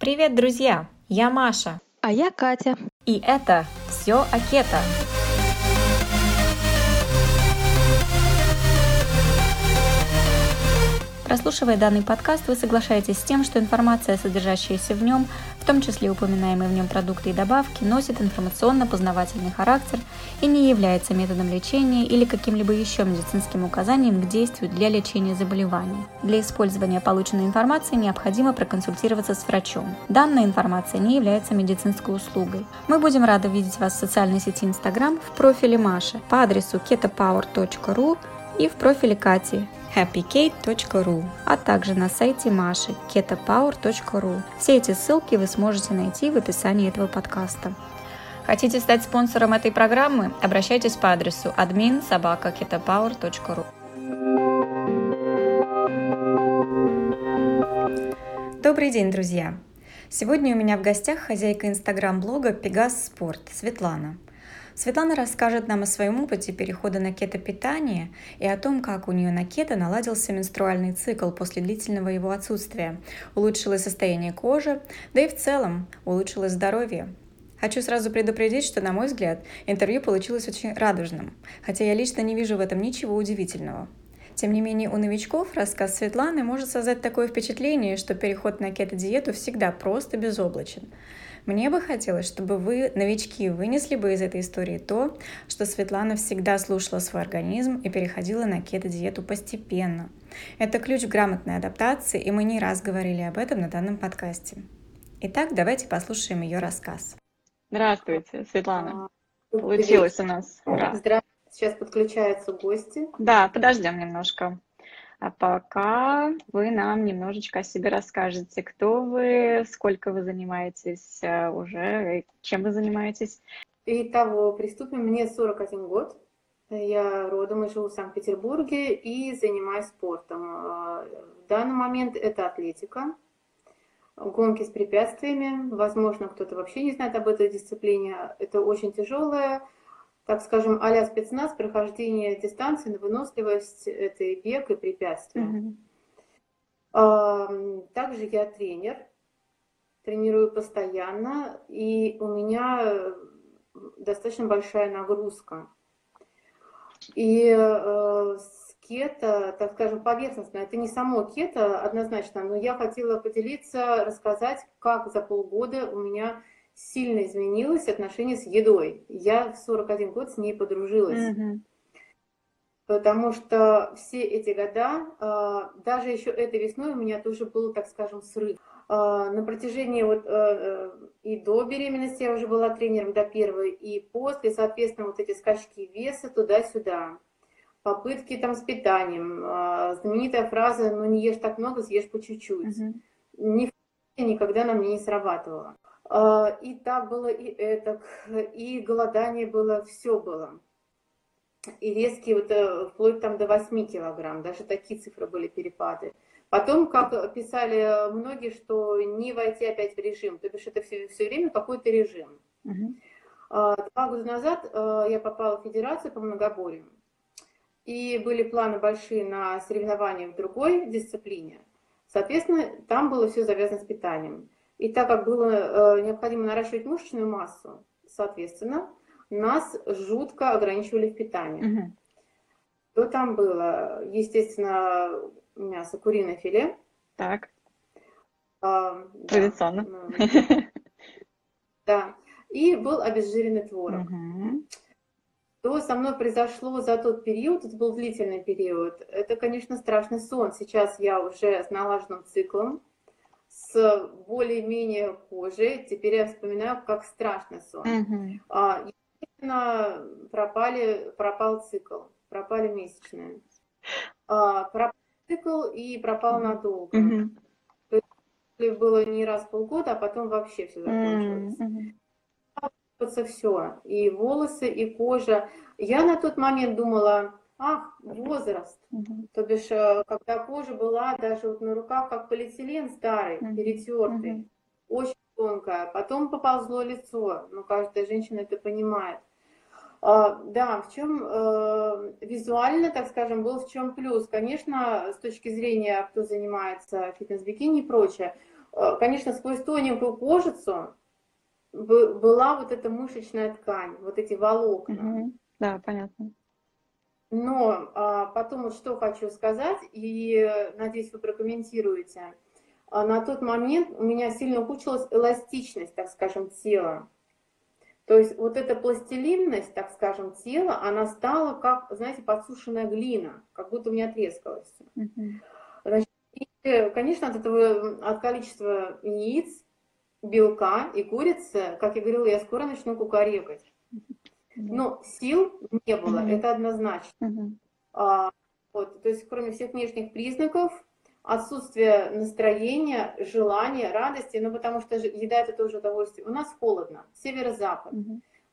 Привет, друзья! Я Маша. А я Катя. И это все о Прослушивая данный подкаст, вы соглашаетесь с тем, что информация, содержащаяся в нем, в том числе упоминаемые в нем продукты и добавки, носит информационно-познавательный характер и не является методом лечения или каким-либо еще медицинским указанием к действию для лечения заболеваний. Для использования полученной информации необходимо проконсультироваться с врачом. Данная информация не является медицинской услугой. Мы будем рады видеть вас в социальной сети Instagram в профиле Маши по адресу ketopower.ru и в профиле Кати happykate.ru, а также на сайте Маши ketopower.ru. Все эти ссылки вы сможете найти в описании этого подкаста. Хотите стать спонсором этой программы? Обращайтесь по адресу admin собака. Добрый день, друзья! Сегодня у меня в гостях хозяйка инстаграм-блога Пегас Спорт Светлана – Светлана расскажет нам о своем опыте перехода на кето-питание и о том, как у нее на кето наладился менструальный цикл после длительного его отсутствия, улучшилось состояние кожи, да и в целом улучшилось здоровье. Хочу сразу предупредить, что, на мой взгляд, интервью получилось очень радужным, хотя я лично не вижу в этом ничего удивительного. Тем не менее, у новичков рассказ Светланы может создать такое впечатление, что переход на кето-диету всегда просто безоблачен. Мне бы хотелось, чтобы вы, новички, вынесли бы из этой истории то, что Светлана всегда слушала свой организм и переходила на кето-диету постепенно. Это ключ к грамотной адаптации, и мы не раз говорили об этом на данном подкасте. Итак, давайте послушаем ее рассказ. Здравствуйте, Светлана. А, Получилось у нас. Здравствуйте. Сейчас подключаются гости. Да, подождем немножко. А пока вы нам немножечко о себе расскажете, кто вы, сколько вы занимаетесь э, уже, чем вы занимаетесь. Итого, приступим. Мне 41 год. Я родом и живу в Санкт-Петербурге и занимаюсь спортом. Э, в данный момент это атлетика, гонки с препятствиями. Возможно, кто-то вообще не знает об этой дисциплине. Это очень тяжелая так скажем, а спецназ, прохождение дистанции на выносливость, это и бег, и препятствия. Mm-hmm. Также я тренер, тренирую постоянно, и у меня достаточно большая нагрузка. И э, кето, так скажем, поверхностно, это не само кето однозначно, но я хотела поделиться, рассказать, как за полгода у меня сильно изменилось отношение с едой. Я в 41 год с ней подружилась. Mm-hmm. Потому что все эти года, а, даже еще этой весной у меня тоже был, так скажем, срыв. А, на протяжении вот э, э, и до беременности я уже была тренером до первой, и после, соответственно, вот эти скачки веса туда-сюда, попытки там с питанием, а, знаменитая фраза «ну не ешь так много, съешь по чуть-чуть». Mm-hmm. Ни никогда на мне не срабатывала. А, и так было, и это, и голодание было, все было. И резкие, вот, э, вплоть там до 8 килограмм, даже такие цифры были перепады. Потом, как писали многие, что не войти опять в режим, то бишь это все, все время какой-то режим. Uh-huh. Два года назад э, я попала в федерацию по многоборью, и были планы большие на соревнования в другой дисциплине. Соответственно, там было все завязано с питанием. И так как было э, необходимо наращивать мышечную массу, соответственно, нас жутко ограничивали в питании. Угу. Что там было? Естественно, мясо, куриное филе. Так. А, Традиционно. Да, да. И был обезжиренный творог. Угу. Что со мной произошло за тот период, это был длительный период, это, конечно, страшный сон. Сейчас я уже с налаженным циклом, с более-менее кожей. Теперь я вспоминаю, как страшный сон. А, естественно, пропали, пропал цикл, пропали месячные. А, пропал цикл и пропал надолго. Mm-hmm. То есть было не раз в полгода, а потом вообще все закончилось. Mm-hmm все, и волосы, и кожа. Я на тот момент думала, Ах, возраст. Угу. То бишь, э, когда кожа была даже вот на руках, как полиэтилен старый, угу. перетертый, угу. очень тонкая. Потом поползло лицо, но каждая женщина это понимает. А, да, в чем э, визуально, так скажем, был в чем плюс. Конечно, с точки зрения, кто занимается фитнес-бикини и прочее, э, конечно, сквозь тоненькую кожицу была вот эта мышечная ткань, вот эти волокна. Угу. Да, понятно. Но а, потом вот что хочу сказать, и надеюсь, вы прокомментируете. А, на тот момент у меня сильно ухудшилась эластичность, так скажем, тела. То есть вот эта пластилинность, так скажем, тела, она стала как, знаете, подсушенная глина, как будто у меня трескалась. Значит, и, конечно, от этого, от количества яиц, белка и курицы, как я говорила, я скоро начну кукарекать. Но сил не было, это однозначно. А, вот, то есть, кроме всех внешних признаков, отсутствие настроения, желания, радости, ну потому что еда это тоже удовольствие. У нас холодно, северо-запад,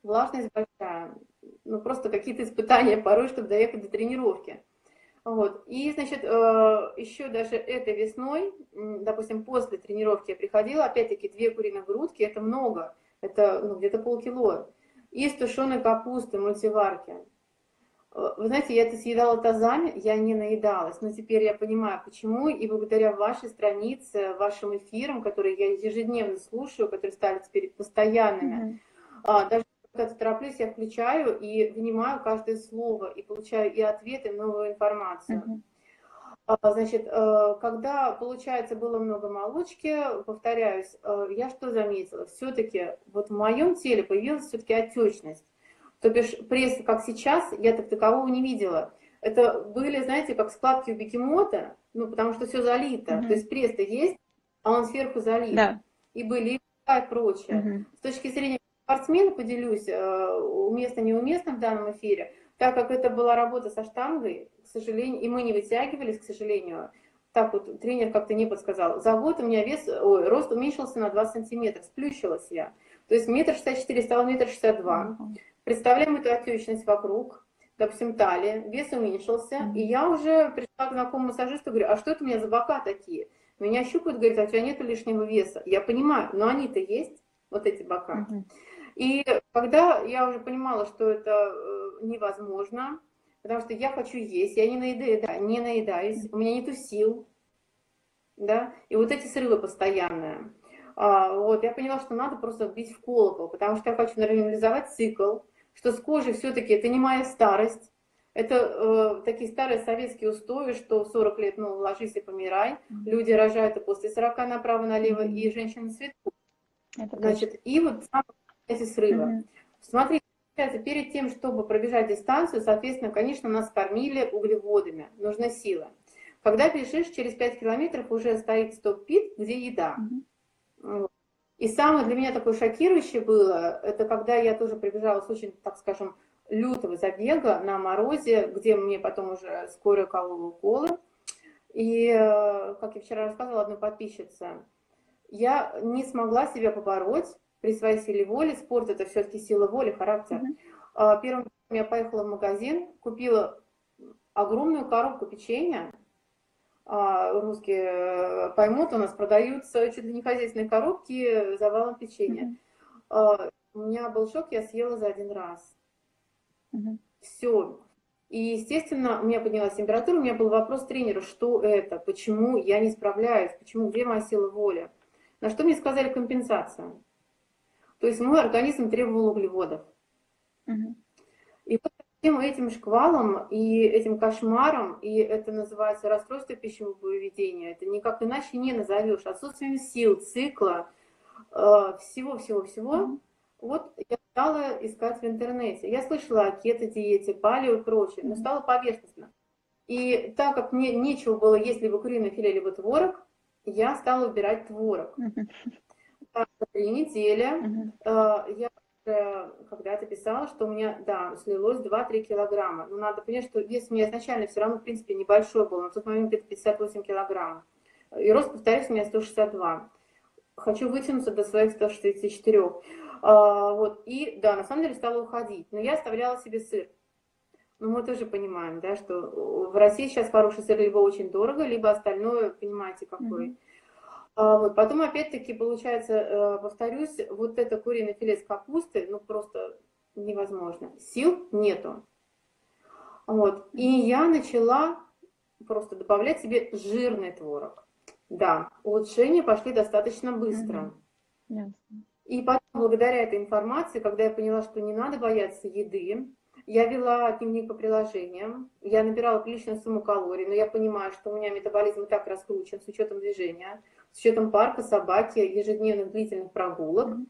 влажность большая, ну просто какие-то испытания порой, чтобы доехать до тренировки. Вот. И, значит, э, еще даже этой весной, допустим, после тренировки я приходила, опять-таки, две куриных грудки, это много, это ну, где-то полкило, из тушеной капусты, мультиварки. Э, вы знаете, я это съедала тазами, я не наедалась, но теперь я понимаю, почему, и благодаря вашей странице, вашим эфирам, которые я ежедневно слушаю, которые стали теперь постоянными, mm-hmm. даже когда тороплюсь, я включаю и внимаю каждое слово, и получаю и ответы, и новую информацию. Mm-hmm. Значит, э, когда, получается, было много молочки, повторяюсь, э, я что заметила? Все-таки вот в моем теле появилась все-таки отечность. То бишь пресс, как сейчас, я так такового не видела. Это были, знаете, как складки у бегемота, ну, потому что все залито. Mm-hmm. То есть пресс-то есть, а он сверху залит. Да. И были и прочее. Mm-hmm. С точки зрения спортсмена, поделюсь, э, уместно, неуместно в данном эфире, так как это была работа со штангой, к сожалению, и мы не вытягивались, к сожалению, так вот тренер как-то не подсказал. За год у меня вес, ой, рост уменьшился на 2 сантиметра, сплющилась я. То есть метр шестьдесят четыре стало метр шестьдесят два. Представляем эту отечность вокруг, допустим, талия, вес уменьшился, mm-hmm. и я уже пришла к знакомому массажисту, говорю, а что это у меня за бока такие? Меня щупают, говорят, а у тебя нет лишнего веса. Я понимаю, но они-то есть, вот эти бока. Mm-hmm. И когда я уже понимала, что это э, невозможно, потому что я хочу есть, я не, наедаю, да, не наедаюсь, у меня нету сил, да, и вот эти срывы постоянные. А, вот, я поняла, что надо просто бить в колокол, потому что я хочу нормализовать цикл, что с кожей все-таки это не моя старость, это э, такие старые советские устои, что в 40 лет, ну, ложись и помирай. Mm-hmm. Люди рожают и после 40 направо-налево, mm-hmm. и женщины цветут. Значит, и вот эти срывы. Mm-hmm. Смотрите, перед тем, чтобы пробежать дистанцию, соответственно, конечно, нас кормили углеводами, нужна сила. Когда бежишь, через 5 километров уже стоит стоп-пит, где еда. Mm-hmm. И самое для меня такое шокирующее было, это когда я тоже прибежала с очень, так скажем, лютого забега на морозе, где мне потом уже скоро колола уколы. И, э, как я вчера рассказывала одной подписчице, я не смогла себя побороть при своей силе воли. Спорт – это все-таки сила воли, характер. Mm-hmm. Первым я поехала в магазин, купила огромную коробку печенья, а, русские э, поймут, у нас продаются чуть ли не хозяйственные коробки завалом печенья. Mm-hmm. У меня был шок, я съела за один раз. Mm-hmm. Все. И, естественно, у меня поднялась температура, у меня был вопрос тренеру, что это, почему я не справляюсь, почему, где моя сила воли. На что мне сказали компенсация. То есть мой организм требовал углеводов. Mm-hmm. И вот всем этим шквалом и этим кошмаром, и это называется расстройство пищевого поведения, это никак иначе не назовешь, отсутствием сил, цикла, всего-всего-всего, mm-hmm. вот я стала искать в интернете. Я слышала о кето-диете, палео и прочее, но стало поверхностно. И так как мне нечего было есть либо куриное филе, либо творог, я стала выбирать творог. Mm-hmm. Три недели mm-hmm. я когда-то писала, что у меня, да, слилось 2-3 килограмма. Но надо понять, что вес у меня изначально все равно, в принципе, небольшой был. На тот момент где-то 58 килограмм. И рост, повторюсь, у меня 162. Хочу вытянуться до своих 164. А, вот. И, да, на самом деле стала уходить. Но я оставляла себе сыр. Но мы тоже понимаем, да, что в России сейчас хороший сыр либо очень дорого, либо остальное, понимаете, какой. Mm-hmm. А вот. Потом, опять-таки, получается, э, повторюсь, вот это куриное филе с капустой, ну, просто невозможно. Сил нету. Вот. И я начала просто добавлять себе жирный творог. Да, улучшения пошли достаточно быстро. И потом, благодаря этой информации, когда я поняла, что не надо бояться еды, я вела дневник по приложениям, я набирала приличную сумму калорий, но я понимаю, что у меня метаболизм и так раскручен с учетом движения, с учетом парка, собаки, ежедневных длительных прогулок. Мгм.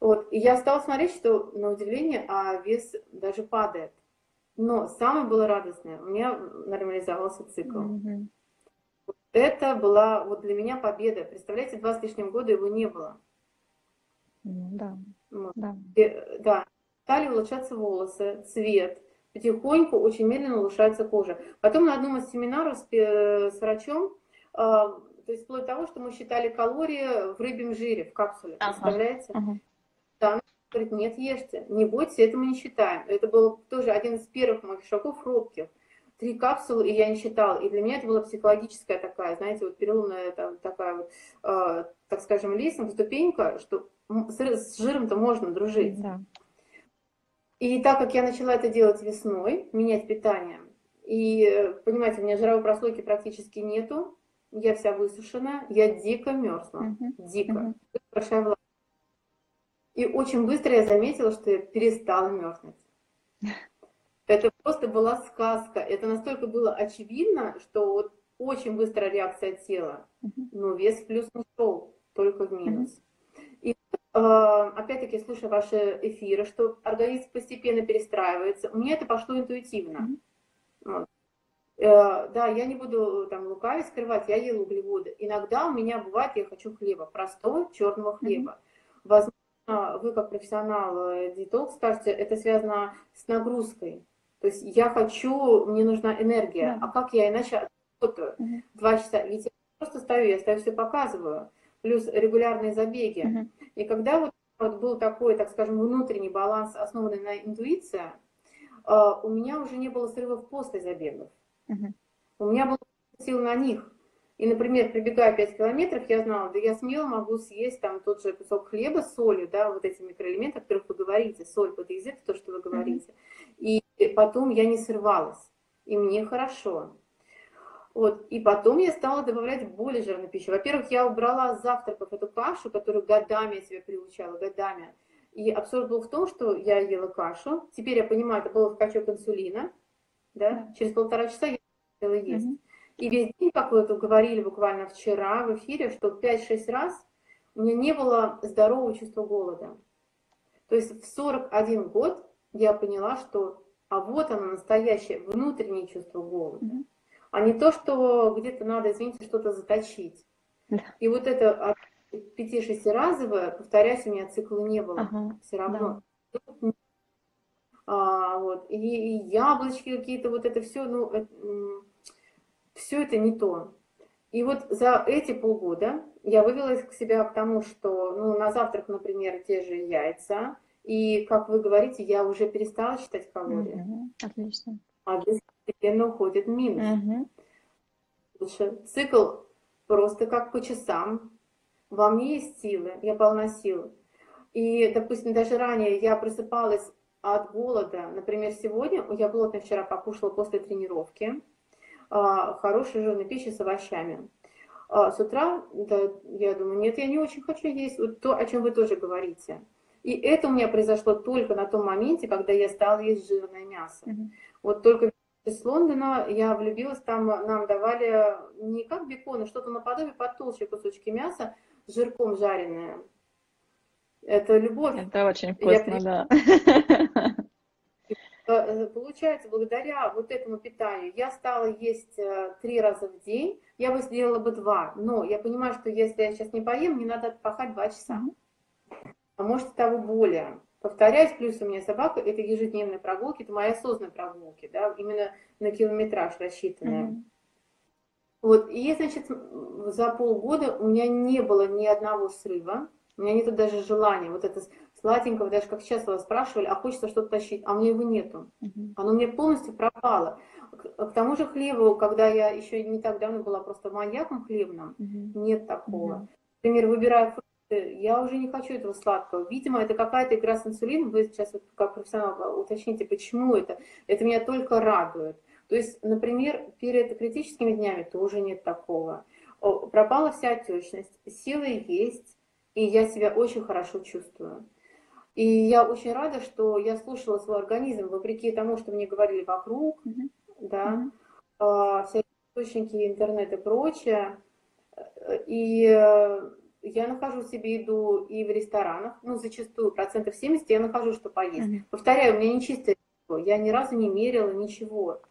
Вот. И я стала смотреть, что на удивление, а вес даже падает. Но самое было радостное, у меня нормализовался цикл. Мгм. Это была вот для меня победа. Представляете, два с лишним года его не было. Ну да, Вот. да. Э, Да, стали улучшаться волосы, цвет. Потихоньку, очень медленно улучшается кожа. Потом на одном из семинаров с, пе- с врачом, а, то есть вплоть до того, что мы считали калории в рыбьем жире, в капсуле. Ага. Представляете? Ага. Говорит, нет, ешьте, не бойтесь, это мы не считаем. Это был тоже один из первых моих шагов робких. Три капсулы, и я не считала. И для меня это была психологическая такая, знаете, вот переломная там, такая вот, э, так скажем, лестница, ступенька, что с, с жиром-то можно дружить. Да. И так как я начала это делать весной, менять питание, и, э, понимаете, у меня жировой прослойки практически нету, я вся высушена, я дико мерзла, Мгм. дико, Мгм. большая влага. И очень быстро я заметила, что я перестала мерзнуть. Это просто была сказка. Это настолько было очевидно, что вот очень быстрая реакция тела. Но вес в плюс не шел, только в минус. И э, опять-таки, слушая ваши эфиры, что организм постепенно перестраивается, у меня это пошло интуитивно. Вот. Э, Да, я не буду там лукавить, скрывать, я ела углеводы. Иногда у меня бывает, я хочу хлеба, простого черного хлеба. Возможно, вы как профессионал э, диетолог скажете, это связано с нагрузкой. То есть я хочу, мне нужна энергия. Да. А как я иначе отработаю? Мгм. Два часа. Ведь я просто стою, я стою, все показываю. Плюс регулярные забеги. Мгм. И когда вот, вот был такой, так скажем, внутренний баланс, основанный на интуиции, э, у меня уже не было срывов после забегов. Мгм. У меня было сил на них. И, например, прибегая 5 километров, я знала, да я смело могу съесть там тот же кусок хлеба с солью, да, вот эти микроэлементы, о которых вы говорите, соль, под язык, то, что вы говорите. И потом я не срывалась, и мне хорошо. Вот. И потом я стала добавлять более жирную пищу. Во-первых, я убрала с завтраков эту кашу, которую годами я себя приучала, годами. И абсурд был в том, что я ела кашу. Теперь я понимаю, это был скачок инсулина. Да? Через полтора часа я есть. Мгм. И весь день, как вы это говорили буквально вчера в эфире, что 5-6 раз у меня не было здорового чувства голода. То есть в 41 год я поняла, что а вот оно настоящее внутреннее чувство голода. Мгм. А не то, что где-то надо, извините, что-то заточить. Да. И вот это 5-6 разовое, повторяюсь, у меня цикла не было. Ага. Все равно. А, вот. И, и яблочки какие-то, вот это все, ну, все это не то. И вот за эти полгода я вывела к себя к тому, что ну, на завтрак, например, те же яйца. И, как вы говорите, я уже перестала считать калории. Мгм. Отлично. А постепенно уходит минус. Мгм. Лучше. Цикл просто как по часам. Во мне есть силы, я полна сил. И, допустим, даже ранее я просыпалась от голода. Например, сегодня я плотно вчера покушала после тренировки. А, Хорошей жирной пищи с овощами. А С утра, да, я думаю, нет, я не очень хочу есть. Вот то, о чем вы тоже говорите. И это у меня произошло только на том моменте, когда я стала есть жирное мясо. Мгм. Вот только из Лондона я влюбилась, там нам давали не как бекон, а что-то наподобие потолще кусочки мяса с жирком жареное. Это любовь. Это очень Я вкусно, приш- да. Э, Получается, благодаря вот этому питанию я стала есть э, три раза в день. Я бы сделала бы два, но я понимаю, что если я сейчас не поем, мне надо отпахать два часа. А может того более. Повторяюсь, плюс у меня собака, это ежедневные прогулки, это мои осознанные прогулки, да, именно на километраж рассчитанные. Мгм. Вот, и, значит, за полгода у меня не было ни одного срыва, у меня нету даже желания, вот это сладенького, даже как сейчас вас спрашивали, а хочется что-то тащить, а у меня его нету. Мгм. Оно мне полностью пропало. К, к тому же хлебу, когда я еще не так давно была просто маньяком хлебным, Мгм. нет такого. Мгм. Например, выбирая фрукты, я уже не хочу этого сладкого. Видимо, это какая-то игра с инсулином. Вы сейчас вот как профессионал уточните, почему это. Это меня только радует. То есть, например, перед критическими днями тоже нет такого. пропала вся отечность, силы есть, и я себя очень хорошо чувствую. И я очень рада, что я слушала свой организм, вопреки тому, что мне говорили вокруг, mm-hmm. да, mm-hmm. всякие источники, интернет и прочее. И э, я нахожу себе еду и в ресторанах, ну, зачастую, процентов 70 я нахожу, что поесть. Mm-hmm. Повторяю, у меня не чистое я ни разу не мерила ничего.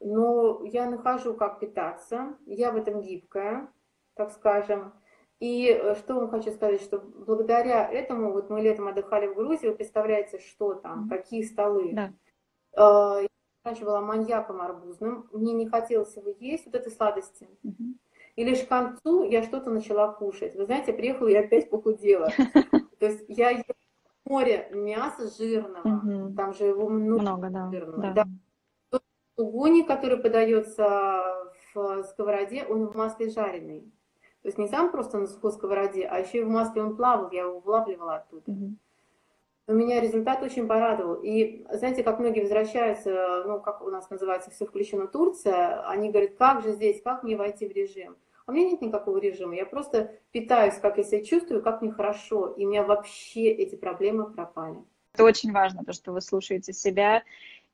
Но я нахожу, как питаться, я в этом гибкая, так скажем. И э, что вам хочу сказать, что благодаря этому, вот мы летом отдыхали в Грузии, вы представляете, что там, какие столы. Да. Я раньше была маньяком арбузным, мне не хотелось его есть, вот этой сладости. Mm-hmm. И лишь к концу я что-то начала кушать. Вы знаете, приехала и опять похудела. То есть я ела море мяса жирного, угу. там же его много, жирного. Да. Который подается в сковороде, он в масле жареный. То есть не сам просто на сухой сковороде, а еще и в масле он плавал, я его вылавливала оттуда. Угу. Но меня результат очень порадовал. И знаете, как многие возвращаются, ну, как у нас называется, все включено Турция, они говорят, как же здесь, как мне войти в режим? у меня нет никакого режима, я просто питаюсь, как я себя чувствую, как мне хорошо, и у меня вообще эти проблемы пропали. Это очень важно, то, что вы слушаете себя,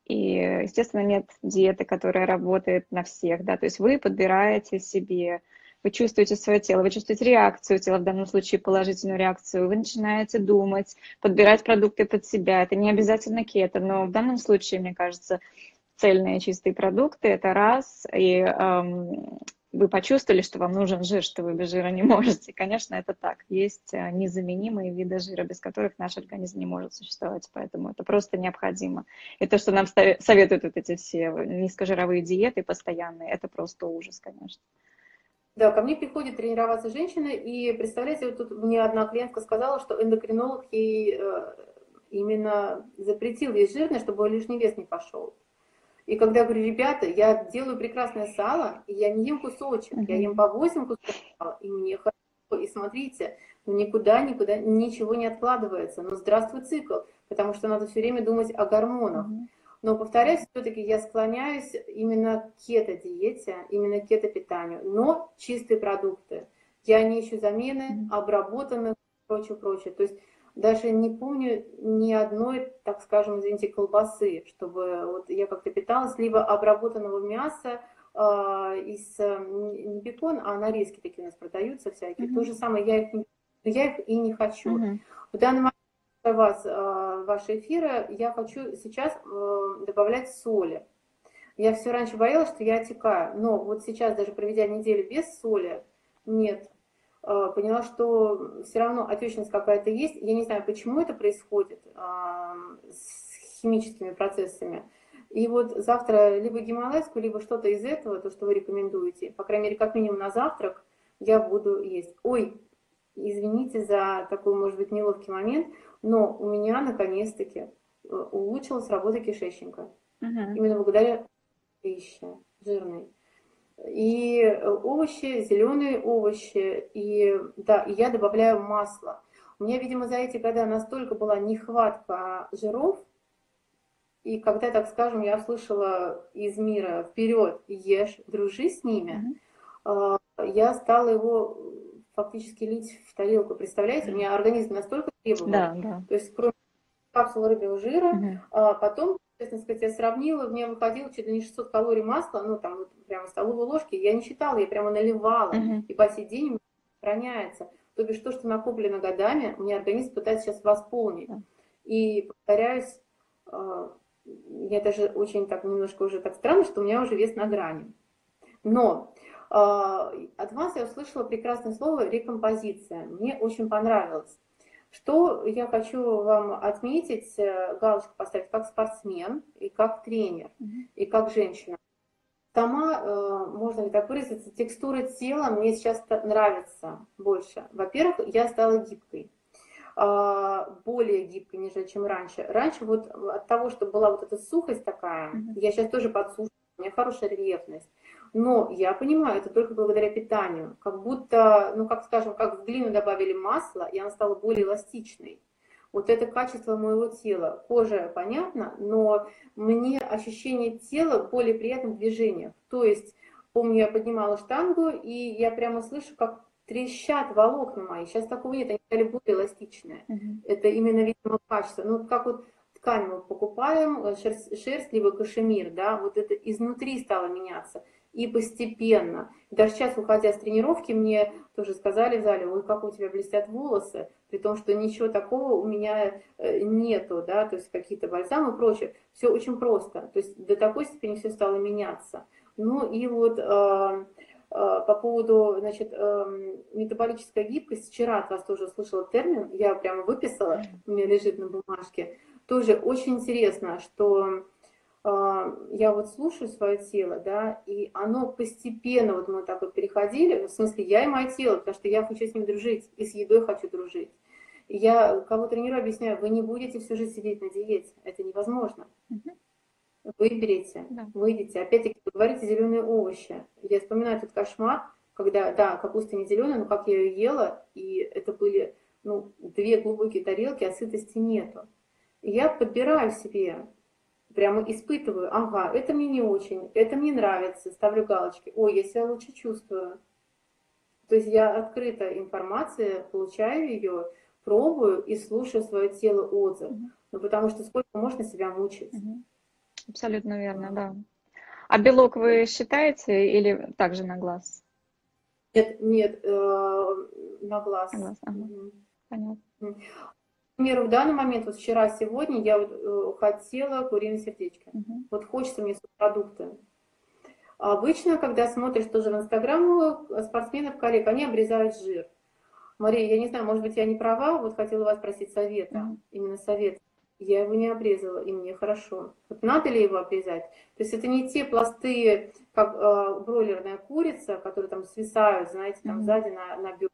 и, естественно, нет диеты, которая работает на всех, да, то есть вы подбираете себе, вы чувствуете свое тело, вы чувствуете реакцию тела, в данном случае положительную реакцию, вы начинаете думать, подбирать продукты под себя, это не обязательно кето, но в данном случае, мне кажется, цельные чистые продукты, это раз, и эм, вы почувствовали, что вам нужен жир, что вы без жира не можете. Конечно, это так. Есть э, незаменимые виды жира, без которых наш организм не может существовать, поэтому это просто необходимо. И то, что нам советуют вот эти все низкожировые диеты постоянные, это просто ужас, конечно. Да, ко мне приходит тренироваться женщина, и представляете, вот тут мне одна клиентка сказала, что эндокринолог ей э, именно запретил есть жирное, чтобы лишний вес не пошел. И когда я говорю, ребята, я делаю прекрасное сало, и я не ем кусочек, я ем по 8 кусочков сала, и мне хорошо. И смотрите, ну никуда, никуда ничего не откладывается. Но здравствуй цикл, потому что надо все время думать о гормонах. Uh-huh. Но, повторяюсь, все-таки я склоняюсь именно к кето-диете, именно к кето-питанию, но чистые продукты. Я не ищу замены, обработанных, прочее, прочее. То есть даже не помню ни одной, так скажем, извините, колбасы, чтобы вот я как-то питалась, либо обработанного мяса э, из, не бекон, а нарезки такие у нас продаются всякие. Mm-hmm. То же самое, я их, не, я их и не хочу. Mm-hmm. В данный момент вас, э, ваши эфиры, я хочу сейчас э, добавлять соли. Я все раньше боялась, что я отекаю, но вот сейчас, даже проведя неделю без соли, нет, Э, поняла, что все равно отечность какая-то есть. Я не знаю, почему это происходит с химическими процессами. И вот завтра либо гималайскую, либо что-то из этого, то, что вы рекомендуете, по крайней мере, как минимум на завтрак, я буду есть. Ой, извините за такой, может быть, неловкий момент, но у меня наконец-таки э, улучшилась работа кишечника. Uh-huh. Именно благодаря пище жирной и э, овощи, зеленые овощи, и да, и я добавляю масло. У меня, видимо, за эти годы настолько была нехватка жиров, и когда, так скажем, я услышала из мира вперед, ешь, дружи с ними, mm-hmm. я стала его фактически лить в тарелку. Представляете, mm-hmm. у меня организм настолько требовал. Да, да. То есть, кроме капсул рыбьего жира, mm-hmm. потом честно сказать, я сравнила, у меня выходило чуть ли не 600 калорий масла, ну, там, вот, прямо столовой ложки, я не считала, я прямо наливала, uh-huh. и по сей день сохраняется. То бишь, то, что накоплено годами, у меня организм пытается сейчас восполнить. Uh-huh. И, повторяюсь, э, я даже очень так немножко уже так странно, что у меня уже вес на грани. Но э, от вас я услышала прекрасное слово рекомпозиция. Мне очень понравилось. Что я хочу вам отметить, э, галочку поставить, как спортсмен и как тренер, и как женщина. Сама, э, можно ли так выразиться, текстура тела мне сейчас нравится больше. Во-первых, я стала гибкой а, более гибкой, нежели чем раньше. Раньше вот от того, что была вот эта сухость такая, mm-hmm. я сейчас тоже подсушена, у меня хорошая рельефность. Но я понимаю, это только благодаря питанию. Как будто, ну как скажем, как в глину добавили масло, и она стала более эластичной. Вот это качество моего тела. Кожа, понятно, но мне ощущение тела более приятным движением. То есть помню, я поднимала штангу, и я прямо слышу, как трещат волокна мои. Сейчас такого нет, они стали более эластичные. Uh-huh. Это именно, видимо, качество. Ну, как вот ткань мы покупаем, э, шерсть, шерсть либо кашемир, да, вот это изнутри стало меняться. И постепенно. Даже сейчас, выходя с тренировки, мне тоже сказали в зале, ой, как у тебя блестят волосы, при том, что ничего такого у меня э, нету, да, то есть какие-то бальзамы и прочее. Все очень просто. То есть до такой степени все стало меняться. Ну и вот э, Э, по поводу, значит, метаболическая гибкость. Вчера от вас тоже слышала термин, я прямо выписала, у меня лежит на бумажке. Тоже очень интересно, что я вот слушаю свое тело, да, и оно постепенно, вот мы так вот переходили, в смысле я и мое тело, потому что я хочу с ним дружить, и с едой хочу дружить. я кого тренирую, объясняю, вы не будете всю жизнь сидеть на диете, это невозможно. Uh-huh. Выберите, да. выйдите. Опять-таки, вы говорите зеленые овощи. Я вспоминаю этот кошмар, когда, да, капуста не зеленая, но как я ее ела, и это были, ну, две глубокие тарелки, а сытости нету. Я подбираю себе, прямо испытываю, ага, это мне не очень, это мне нравится, ставлю галочки, ой, я себя лучше чувствую. То есть я открыта информация, получаю ее, пробую и слушаю свое тело отзыв. Угу. Ну, потому что сколько можно себя мучить. Угу. Абсолютно верно, да. А белок вы считаете или также на глаз? Нет, нет, э, на глаз. На глаз, ага. Понятно. Например, в данный момент, вот вчера, сегодня я вот, э, хотела куриные сердечки. Угу. Вот хочется мне продукты. Обычно, когда смотришь тоже в Инстаграм спортсменов, коллег, они обрезают жир. Мария, я не знаю, может быть, я не права, вот хотела вас спросить совета, mm именно совет я его не обрезала, и мне хорошо. Вот надо ли его обрезать? То есть это не те пласты, как э, бройлерная курица, которые там свисают, знаете, там mm-hmm. сзади на, на бедра.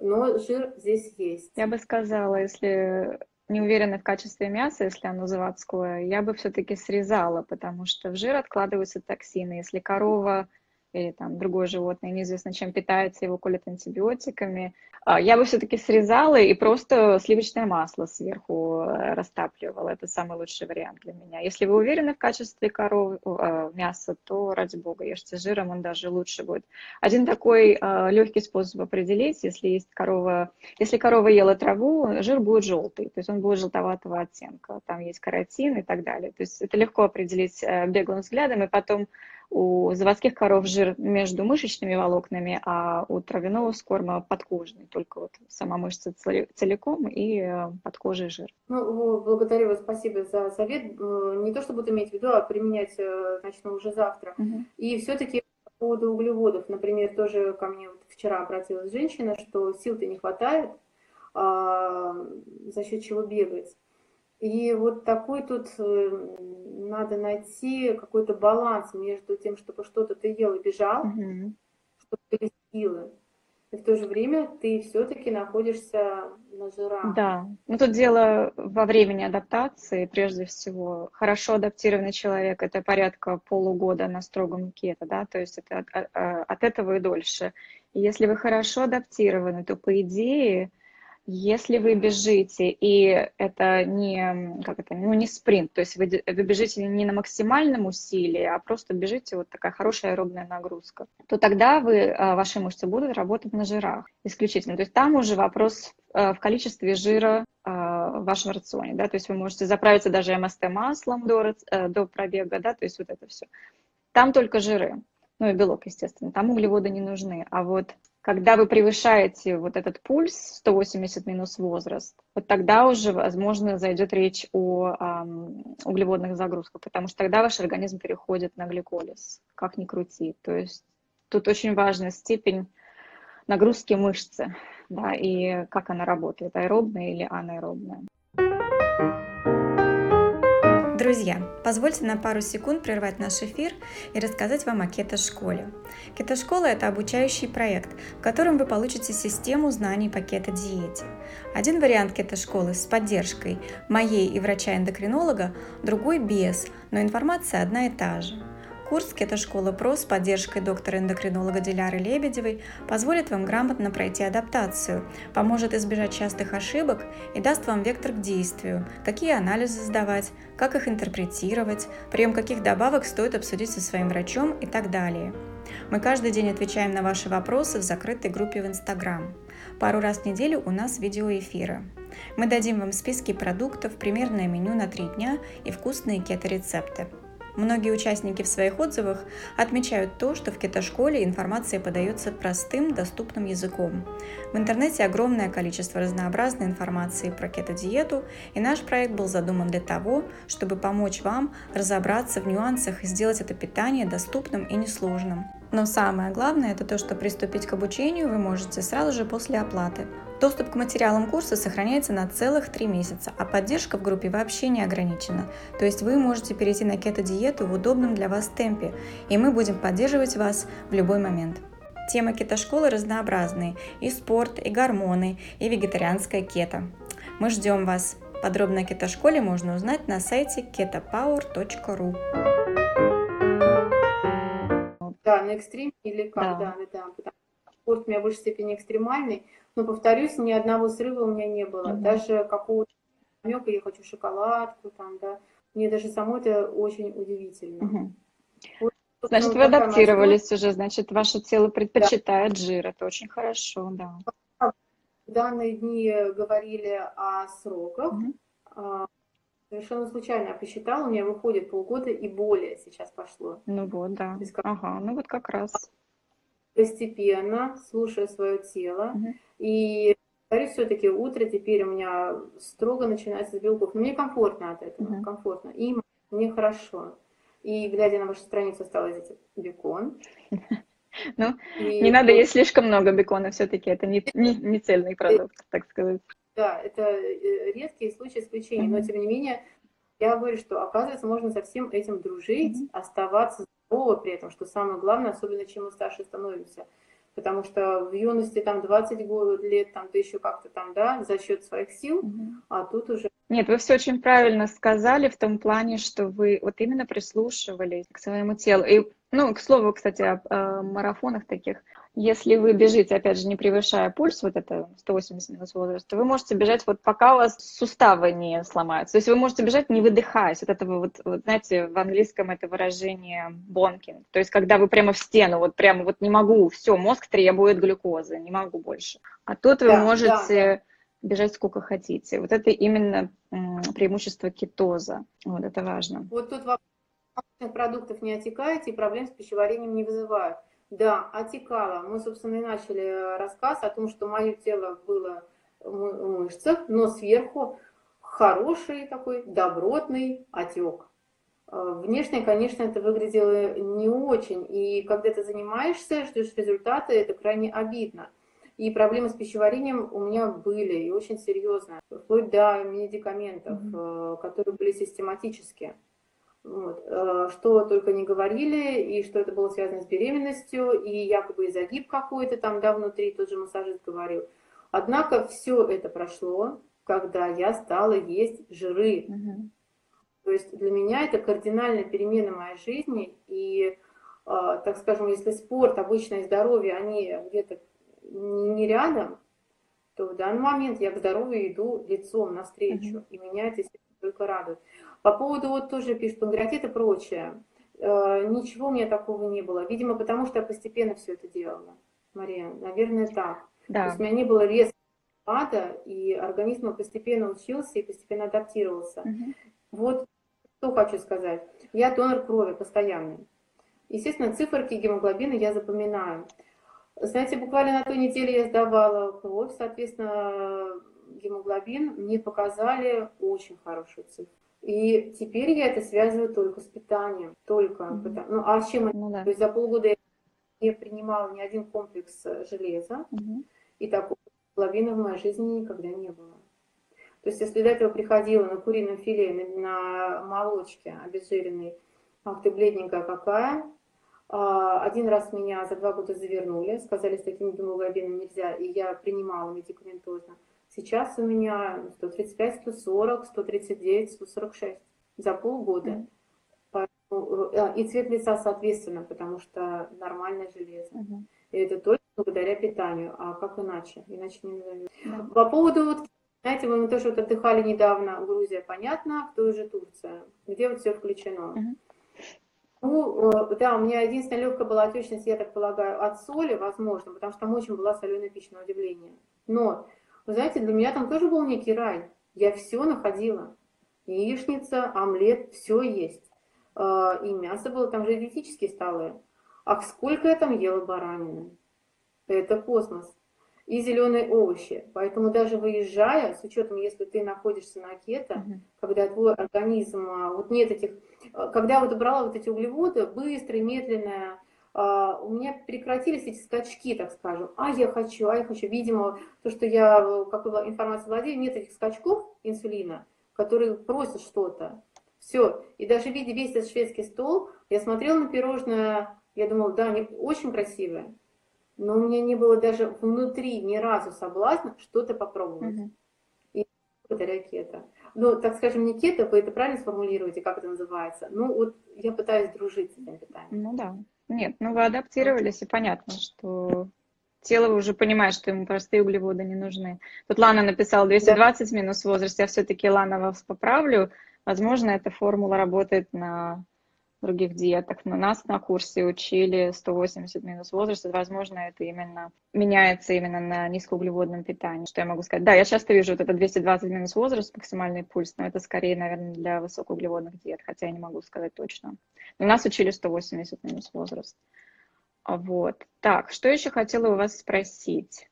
Но жир здесь есть. Я бы сказала, если не уверена в качестве мяса, если оно заводское, я бы все-таки срезала, потому что в жир откладываются токсины. Если корова или там другое животное, неизвестно чем питается, его колят антибиотиками. А, я бы все-таки срезала и просто сливочное масло сверху э, растапливала. Это самый лучший вариант для меня. Если вы уверены в качестве коров, э, мяса, то ради бога, ешьте жиром, он даже лучше будет. Один такой э, легкий способ определить, если есть корова, если корова ела траву, жир будет желтый, то есть он будет желтоватого оттенка. Там есть каротин и так далее. То есть это легко определить беглым взглядом, и потом у заводских коров жир между мышечными волокнами, а у травяного скорма подкожный, только вот сама мышца целиком и э, под кожей жир. Ну, благодарю вас, спасибо за совет. Не то, что буду иметь в виду, а применять э, начну уже завтра. Угу. И все-таки по поводу углеводов, например, тоже ко мне вот вчера обратилась женщина, что сил-то не хватает, а, за счет чего бегать. И вот такой тут э, надо найти какой-то баланс между тем, чтобы что-то ты ел и бежал, угу. чтобы были силы. И в то же время ты все-таки находишься на жирах. Да, ну тут дело во времени адаптации, прежде всего. Хорошо адаптированный человек – это порядка полугода на строгом кето, да, то есть это от, от этого и дольше. И если вы хорошо адаптированы, то по идее если вы бежите, и это не, как это, ну, не спринт, то есть вы, вы бежите не на максимальном усилии, а просто бежите вот такая хорошая аэробная нагрузка, то тогда вы, а, ваши мышцы будут работать на жирах исключительно. То есть там уже вопрос а, в количестве жира а, в вашем рационе, да, то есть вы можете заправиться даже МСТ маслом до, э, до пробега, да, то есть вот это все. Там только жиры, ну и белок, естественно, там углеводы не нужны, а вот когда вы превышаете вот этот пульс 180 минус возраст, вот тогда уже, возможно, зайдет речь о эм, углеводных загрузках, потому что тогда ваш организм переходит на гликолиз, как ни крути. То есть тут очень важна степень нагрузки мышцы, да, и как она работает, аэробная или анаэробная. Друзья, позвольте на пару секунд прервать наш эфир и рассказать вам о кето-школе. Кето-школа – это обучающий проект, в котором вы получите систему знаний по кето-диете. Один вариант кето-школы с поддержкой моей и врача-эндокринолога, другой без, но информация одна и та же – Курс «Кетошкола ПРО» с поддержкой доктора-эндокринолога Диляры Лебедевой позволит вам грамотно пройти адаптацию, поможет избежать частых ошибок и даст вам вектор к действию, какие анализы сдавать, как их интерпретировать, прием каких добавок стоит обсудить со своим врачом и так далее. Мы каждый день отвечаем на ваши вопросы в закрытой группе в Инстаграм. Пару раз в неделю у нас видеоэфиры. Мы дадим вам списки продуктов, примерное меню на три дня и вкусные кето-рецепты. Многие участники в своих отзывах отмечают то, что в кетошколе информация подается простым, доступным языком. В интернете огромное количество разнообразной информации про кето-диету, и наш проект был задуман для того, чтобы помочь вам разобраться в нюансах и сделать это питание доступным и несложным. Но самое главное это то, что приступить к обучению вы можете сразу же после оплаты. Доступ к материалам курса сохраняется на целых три месяца, а поддержка в группе вообще не ограничена. То есть вы можете перейти на кето-диету в удобном для вас темпе, и мы будем поддерживать вас в любой момент. Темы кето-школы разнообразные – и спорт, и гормоны, и вегетарианская кето. Мы ждем вас. Подробно о кето-школе можно узнать на сайте ketopower.ru. Да, на экстриме или как, да, да, да. да. Спорт у меня в высшей степени экстремальный, но, повторюсь, ни одного срыва у меня не было. Угу. Даже какого-то намека, я хочу шоколадку, там, да. Мне даже самой это очень удивительно. Угу. Вот, значит, вы адаптировались основа... уже, значит, ваше тело предпочитает да. жир, это очень хорошо, да. В данные дни говорили о сроках. Угу. Совершенно случайно я посчитала, у меня выходит полгода и более сейчас пошло. Ну вот, да. есть, как... Ага, ну вот как раз. Постепенно, слушая свое тело. Угу. И говорю, все-таки утро теперь у меня строго начинается с белков. Но мне комфортно от этого, угу. комфортно. И мне хорошо. И глядя на вашу страницу, стала здесь бекон. Ну, не надо есть слишком много бекона, все-таки это не, не, не цельный продукт, так сказать. Да, это э, редкие случаи исключения, но тем не менее я говорю, что оказывается можно со всем этим дружить, mm-hmm. оставаться здоровым при этом, что самое главное, особенно чем мы старше становимся. Потому что в юности там 20 лет, там ты еще как-то там, да, за счет своих сил, mm-hmm. а тут уже нет, вы все очень правильно сказали в том плане, что вы вот именно прислушивались к своему телу. И, ну, к слову, кстати, о, о марафонах таких. Если вы бежите, опять же, не превышая пульс, вот это 180 минус возраста, вы можете бежать вот пока у вас суставы не сломаются. То есть вы можете бежать не выдыхаясь. Вот это вот, вот знаете, в английском это выражение бонкинг. То есть когда вы прямо в стену, вот прямо вот не могу, все, мозг требует глюкозы, не могу больше. А тут вы да, можете... Да бежать сколько хотите. Вот это именно преимущество кетоза. Вот это важно. Вот тут вопрос продуктов не отекаете и проблем с пищеварением не вызывают. Да, отекало. Мы, собственно, и начали рассказ о том, что мое тело было в мышцах, но сверху хороший такой добротный отек. Э, внешне, конечно, это выглядело не очень. И когда ты занимаешься, ждешь результаты, это крайне обидно. И проблемы с пищеварением у меня были, и очень серьезно, вплоть до медикаментов, mm-hmm. которые были систематические. Вот. Э, что только не говорили, и что это было связано с беременностью, и якобы и загиб какой-то там, да, внутри, тот же массажист говорил. Однако все это прошло, когда я стала есть жиры. Угу. То есть для меня это кардинальная перемена моей жизни, и, э, так скажем, если спорт, обычное здоровье, они где-то не рядом, то в данный момент я к здоровью иду лицом навстречу, mm-hmm. и меня это только радует. По поводу вот тоже пишут панкреатит и прочее. Э, ничего у меня такого не было. Видимо, потому что я постепенно все это делала. Мария, наверное, так. Да. То есть у меня не было резкого ада, и организм постепенно учился и постепенно адаптировался. Угу. Вот что хочу сказать. Я донор крови постоянный. Естественно, циферки гемоглобина я запоминаю. Знаете, буквально на той неделе я сдавала кровь, соответственно, гемоглобин мне показали очень хорошую цифру. И теперь я это связываю только с питанием, только. Mm-hmm. Потому, ну а с чем? Ну, да. То есть за полгода я не принимала ни один комплекс э, железа, mm-hmm. и такого гемоглобина в моей жизни никогда не было. То есть если до этого приходила на курином филе, на, на молочке обезжиренной, ах ты бледненькая какая, а, один раз меня за два года завернули, сказали, с таким гемоглобином нельзя, и я принимала медикаментозно. Сейчас у меня 135, 140, 139, 146 за полгода. Mm. Э, и цвет лица, соответственно, потому что нормальное железо. Угу. И это только благодаря питанию, а как иначе? Иначе не назовем. Да. По поводу вот знаете, мы тоже вот отдыхали недавно, Грузия, понятно, кто уже Турция, где вот все включено. Uh-huh. Ну, э, да, у меня единственная легкая была отечность, я так полагаю, от соли, возможно, потому что там очень была соленая пища, на удивление. Но, вы знаете, для меня там тоже был некий рай. Я все находила. Яичница, омлет, все есть. Э, и мясо было, там же диетические столы. Ах, сколько я там ела баранины. Это космос и зеленые овощи. Поэтому даже выезжая, с учетом, если ты находишься на кето, uh-huh. когда твой организм, а, вот нет этих, а, когда вот убрала вот эти углеводы, быстрые, медленные, а, у меня прекратились эти скачки, так скажем. А я хочу, а я хочу. Видимо, то, что я, как информация владею, нет этих скачков инсулина, которые просят что-то. Все. И даже видя весь этот шведский стол, я смотрела на пирожное, я думала, да, они очень красивые но у меня не было даже внутри ни разу соблазна что-то попробовать. Угу. И благодаря кето. Ну, так скажем, не кето, вы это правильно сформулируете, как это называется? Ну, вот я пытаюсь дружить с этим питанием. Ну да. Нет, ну вы адаптировались, и понятно, что тело уже понимает, что ему простые углеводы не нужны. Тут Лана написала 220 да. минус возраст, я все-таки Лана вас поправлю. Возможно, эта формула работает на других диетах. Но нас на курсе учили 180 минус возраст. Возможно, это именно меняется именно на низкоуглеводном питании. Что я могу сказать? Да, я часто вижу вот это 220 минус возраст, максимальный пульс, но это скорее, наверное, для высокоуглеводных диет, хотя я не могу сказать точно. Нас учили 180 минус возраст. Вот. Так, что еще хотела у вас спросить?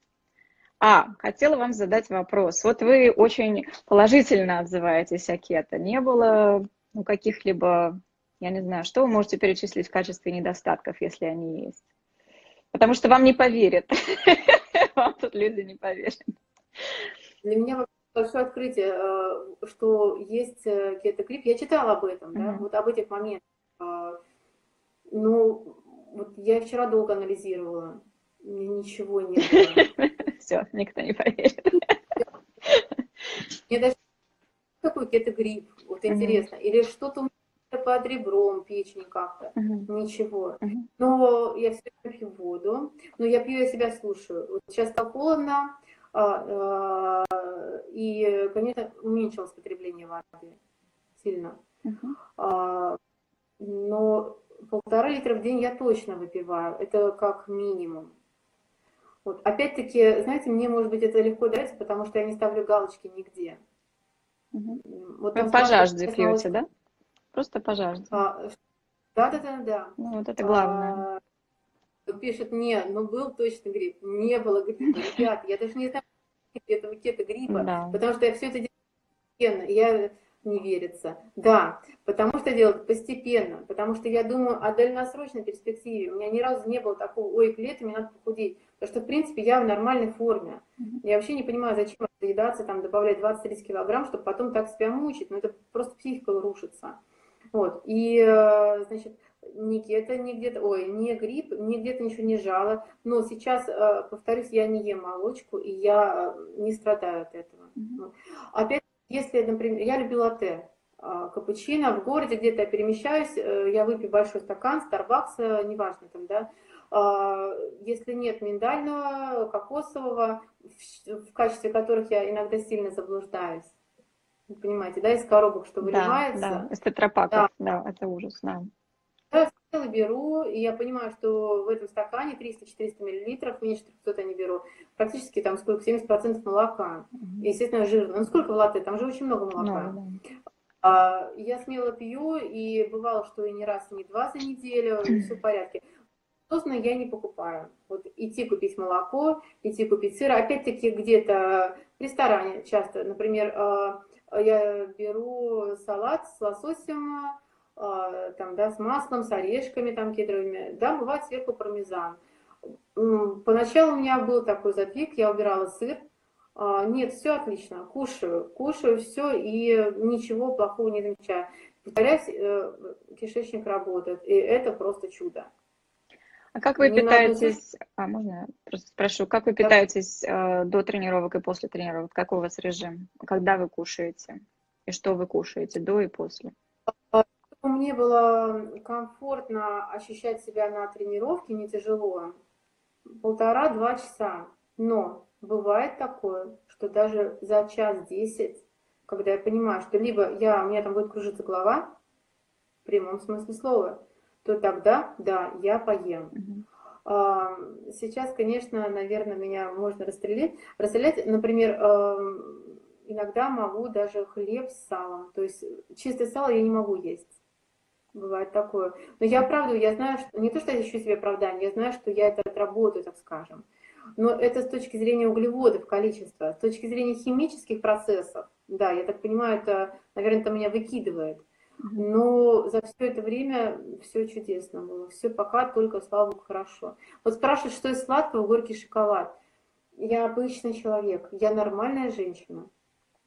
А, хотела вам задать вопрос. Вот вы очень положительно отзываетесь о кето. Не было ну, каких-либо я не знаю, что вы можете перечислить в качестве недостатков, если они есть? Потому что вам не поверят. Вам тут люди не поверят. Для меня большое открытие, э, что есть. Э, я читала об этом, да, вот об этих моментах. Э, ну, вот я вчера долго анализировала. Мне ничего не было. Все, никто не поверит. Мне даже какой кетогрипп, вот интересно. Или что-то под ребром, печени как-то, ничего. Но я все время пью воду, но я пью, я себя слушаю. Вот сейчас стало холодно, а, а, и, конечно, уменьшилось потребление воды сильно. Uh-huh. А, но полтора литра в день я точно выпиваю, это как минимум. Вот. Опять-таки, знаете, мне, может быть, это легко дается, потому что я не ставлю галочки нигде. Угу. Вот Вы по жажде пьете, да? Просто пожарьте. А, да, да, да, да. Ну, вот это главное. А, пишет, не, ну был точно грипп. Не было гриппа. Ребят, я даже не знаю этого кета гриппа, да. потому что я все это делаю. Я не верится. Да, потому что делать постепенно, потому что я думаю о дальносрочной перспективе. У меня ни разу не было такого, ой, к лету мне надо похудеть. Потому что, в принципе, я в нормальной форме. Я вообще не понимаю, зачем заедаться, там, добавлять 20-30 килограмм, чтобы потом так себя мучить. Но это просто психика рушится. Вот, и, э, значит, ни это не где-то, ой, не грипп, ни где-то ничего не жало. Но сейчас, э, повторюсь, я не ем молочку, и я э, не страдаю от этого. Mm-hmm. Опять, если, например, я люблю латте, капучино, в городе где-то я перемещаюсь, я выпью большой стакан, Starbucks, неважно там, да, если нет миндального, кокосового, в качестве которых я иногда сильно заблуждаюсь, понимаете, да, из коробок, что выливается. Да, да, из тетрапаков, да. да, это ужас, да. Я смело беру, и я понимаю, что в этом стакане 300-400 миллилитров, меньше 300 я не беру, практически там сколько, 70% молока. Угу. Естественно, жирно. Ну, сколько в латте? Там же очень много молока. Да. а, я смело пью, и бывало, что и не раз, и не два за неделю, и все в порядке. Собственно, я не покупаю. Вот идти купить молоко, идти купить сыр. Опять-таки, где-то в ресторане часто, например, а, я беру салат с лососем, там, да, с маслом, с орешками там кедровыми, да, бывает сверху пармезан. Поначалу у меня был такой запик, я убирала сыр, а, нет, все отлично, кушаю, кушаю все и ничего плохого не замечаю. Повторяюсь, э, кишечник работает, и это просто чудо. А как вы не питаетесь? Надо... А, можно я просто спрошу, как вы питаетесь э, до тренировок и после тренировок? Какой у вас режим? Когда вы кушаете? И что вы кушаете до и после? Мне было комфортно ощущать себя на тренировке, не тяжело, полтора-два часа. Но бывает такое, что даже за час десять, когда я понимаю, что либо я, у меня там будет кружиться голова, в прямом смысле слова, то тогда, да, я поем. Сейчас, конечно, наверное, меня можно расстрелять. Расстрелять, например, иногда могу даже хлеб с салом. То есть чистое сало я не могу есть. Бывает такое. Но я правда, я знаю, что не то, что я ищу себе оправдание, я знаю, что я это отработаю, так скажем. Но это с точки зрения углеводов, количества, с точки зрения химических процессов, да, я так понимаю, это, наверное, это меня выкидывает. Но за все это время все чудесно было. Все пока только, слава богу, хорошо. Вот спрашивают, что из сладкого горький шоколад. Я обычный человек, я нормальная женщина,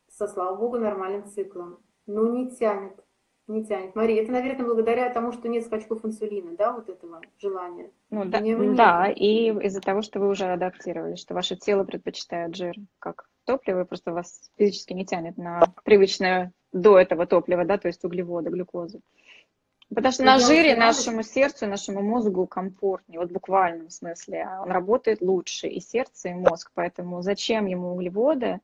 со, слава богу, нормальным циклом. Но не тянет не тянет. Мария, это, наверное, благодаря тому, что нет скачков инсулина, да, вот этого желания? Ну, да, да, и из-за того, что вы уже адаптировали, что ваше тело предпочитает жир как топливо, и просто вас физически не тянет на привычное до этого топливо, да, то есть углеводы, глюкозу. Потому что на жире нашему сердцу, нашему мозгу комфортнее, вот в буквальном смысле. Он работает лучше, и сердце, и мозг. Поэтому зачем ему углеводы,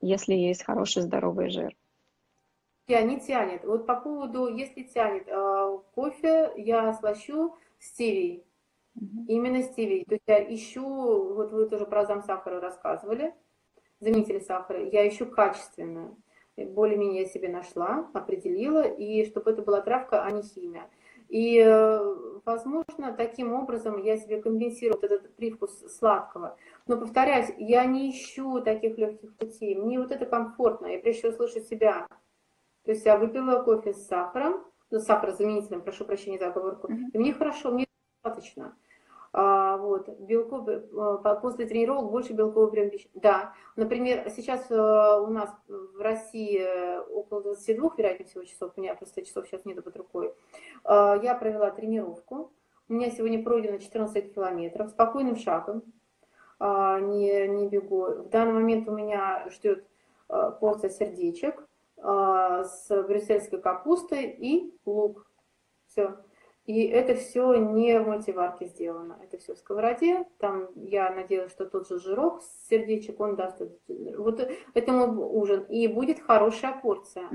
если есть хороший здоровый жир? Я не тянет. Вот по поводу, если тянет, э, кофе я слащу стевией. Угу. Именно стевией. То есть я ищу, вот вы тоже про зам сахара рассказывали, заменители сахара, я ищу качественную. Более-менее я себе нашла, определила, и чтобы это была травка, а не химия. И, э, возможно, таким образом я себе компенсирую вот этот привкус сладкого. Но, повторяюсь, я не ищу таких легких путей. Мне вот это комфортно. Я прежде всего слышу себя. То есть я выпила кофе с сахаром, ну, с сахарозаменителем, прошу прощения за оговорку, mm-hmm. и мне хорошо, мне достаточно. А, вот, белков, э, после тренировок больше белковой прием пищи. Да, например, сейчас э, у нас в России э, около 22, вероятнее всего, часов, у меня просто часов сейчас нету под рукой. Я провела тренировку, у меня сегодня пройдено 14 километров, спокойным шагом, не, не бегу. В данный момент у меня ждет порция сердечек, а, с брюссельской капустой и лук. Все. И это все не в мультиварке сделано. Это все в сковороде. Там я надеюсь, что тот же жирок с сердечек, он даст вот этому ужин. И будет хорошая порция.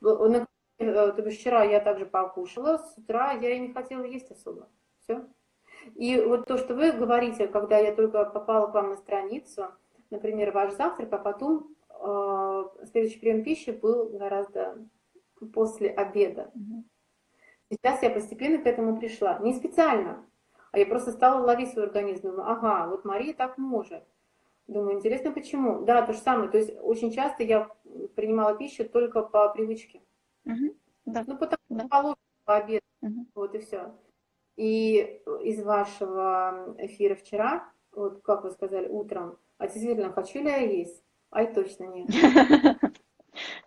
Mm-hmm. То есть вчера я также покушала, с утра я и не хотела есть особо. Все. И вот то, что вы говорите, когда я только попала к вам на страницу, например, ваш завтрак, а потом Э, следующий прием пищи был гораздо после обеда. Сейчас я постепенно к этому пришла. Не специально, а я просто стала ловить свой организм. Думаю, ага, вот Мария так может. Думаю, интересно, почему? Да, то же самое. То есть очень часто я принимала пищу только по привычке. Угу, да. Ну, потому что да. положено по обеду. Угу. Вот и все. И из вашего эфира вчера, вот как вы сказали, утром, а действительно, хочу ли я есть? Ай, точно нет.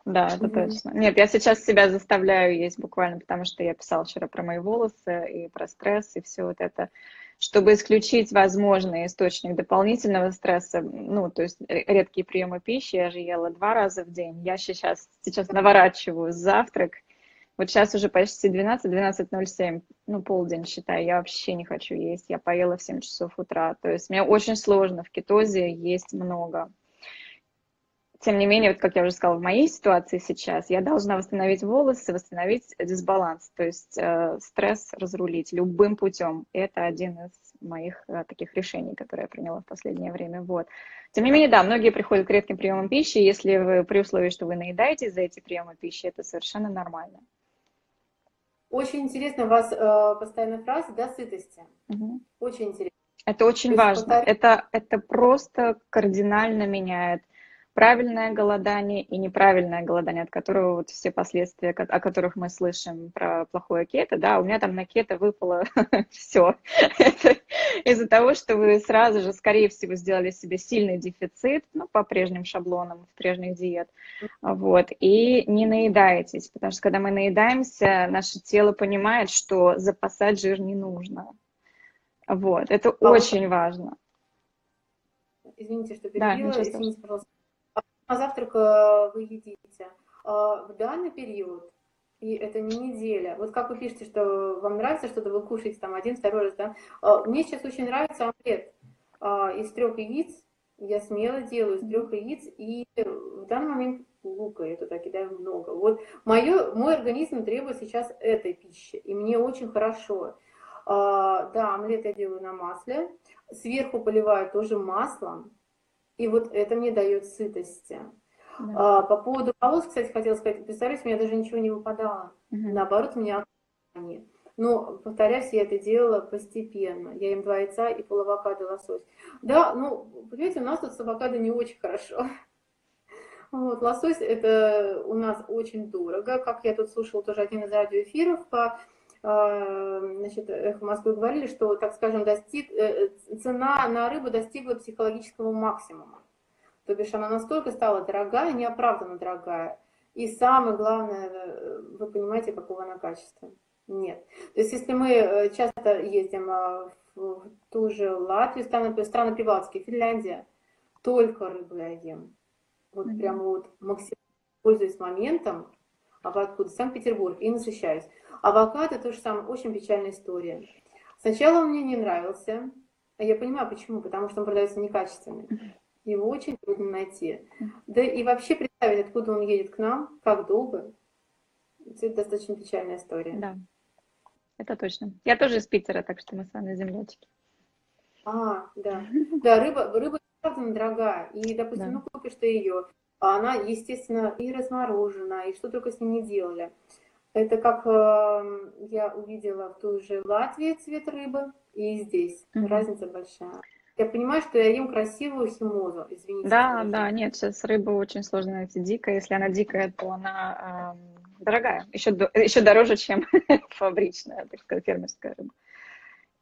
Да, это точно. Нет, я сейчас себя заставляю есть буквально, потому что я писала вчера про мои волосы и про стресс и все вот это, чтобы исключить возможный источник дополнительного стресса, ну, то есть редкие приемы пищи, я же ела два раза в день, я сейчас, сейчас наворачиваю завтрак, вот сейчас уже почти 12, 12.07, ну, полдень, считай, я вообще не хочу есть, я поела в 7 часов утра, то есть мне очень сложно в кетозе есть много, тем не менее, вот как я уже сказала, в моей ситуации сейчас я должна восстановить волосы, восстановить дисбаланс, то есть э, стресс разрулить любым путем. Это один из моих э, таких решений, которые я приняла в последнее время. Вот. Тем не менее, да, многие приходят к редким приемам пищи, если вы при условии, что вы наедаетесь за эти приемы пищи, это совершенно нормально. Очень интересно у вас э, постоянная фраза, да, сытости. Угу. Очень интересно. Это очень важно. Повтор... Это, это просто кардинально меняет правильное голодание и неправильное голодание, от которого вот все последствия, о которых мы слышим про плохое кето, да, у меня там на кето выпало все. Это из-за того, что вы сразу же, скорее всего, сделали себе сильный дефицит, ну, по прежним шаблонам, в прежних диет, вот, и не наедаетесь, потому что когда мы наедаемся, наше тело понимает, что запасать жир не нужно. Вот, это очень важно. Извините, что перебила, да, извините, пожалуйста, а завтрак э, вы едите. А в данный период и это не неделя. Вот как вы пишете, что вам нравится что-то, вы кушаете там один, второй раз, да? А, мне сейчас очень нравится омлет из трех яиц. Я смело делаю из трех яиц, и в данный момент лука я туда кидаю много. Вот мое, мой организм требует сейчас этой пищи, и мне очень хорошо. Да, омлет я делаю на масле, сверху поливаю тоже маслом, и вот это мне дает сытости. Да. А, по поводу волос, кстати, хотела сказать, представляете, у меня даже ничего не выпадало. Угу. Наоборот, у меня они. Но, повторяюсь, я это делала постепенно. Я им два яйца и пол авокадо лосось. Да, ну, понимаете, у нас тут с авокадо не очень хорошо. Вот, лосось это у нас очень дорого. Как я тут слушала тоже один из радиоэфиров по значит, Эхо Москвы говорили, что, так скажем, достиг, э, э, цена на рыбу достигла психологического максимума. То бишь она настолько стала дорогая, неоправданно дорогая. И самое главное, э, вы понимаете, какого она качества? Нет. То есть если мы часто ездим в ту же Латвию, страны, страны Прибалтики, Финляндия, только рыбу я ем. Вот mm-hmm. прямо вот максимально пользуюсь моментом, а откуда? Санкт-Петербург, и насыщаюсь. Авокадо то же самое, очень печальная история. Сначала он мне не нравился, а я понимаю почему, потому что он продается некачественный. Его очень трудно найти. Да и вообще представить, откуда он едет к нам, как долго, это достаточно печальная история. Да, это точно. Я тоже из Питера, так что мы с вами землячки. А, да. Да, рыба, рыба правда дорогая. И, допустим, да. ну купишь ты ее, а она, естественно, и разморожена, и что только с ней не делали. Это как э, я увидела в той же Латвии цвет рыбы, и здесь. Mm-hmm. Разница большая. Я понимаю, что я ем красивую химозу, извините. Да, конечно. да, нет, сейчас рыбу очень сложно найти дикая. Если она дикая, то она э, дорогая, еще, еще дороже, чем фабричная, так сказать, фермерская рыба.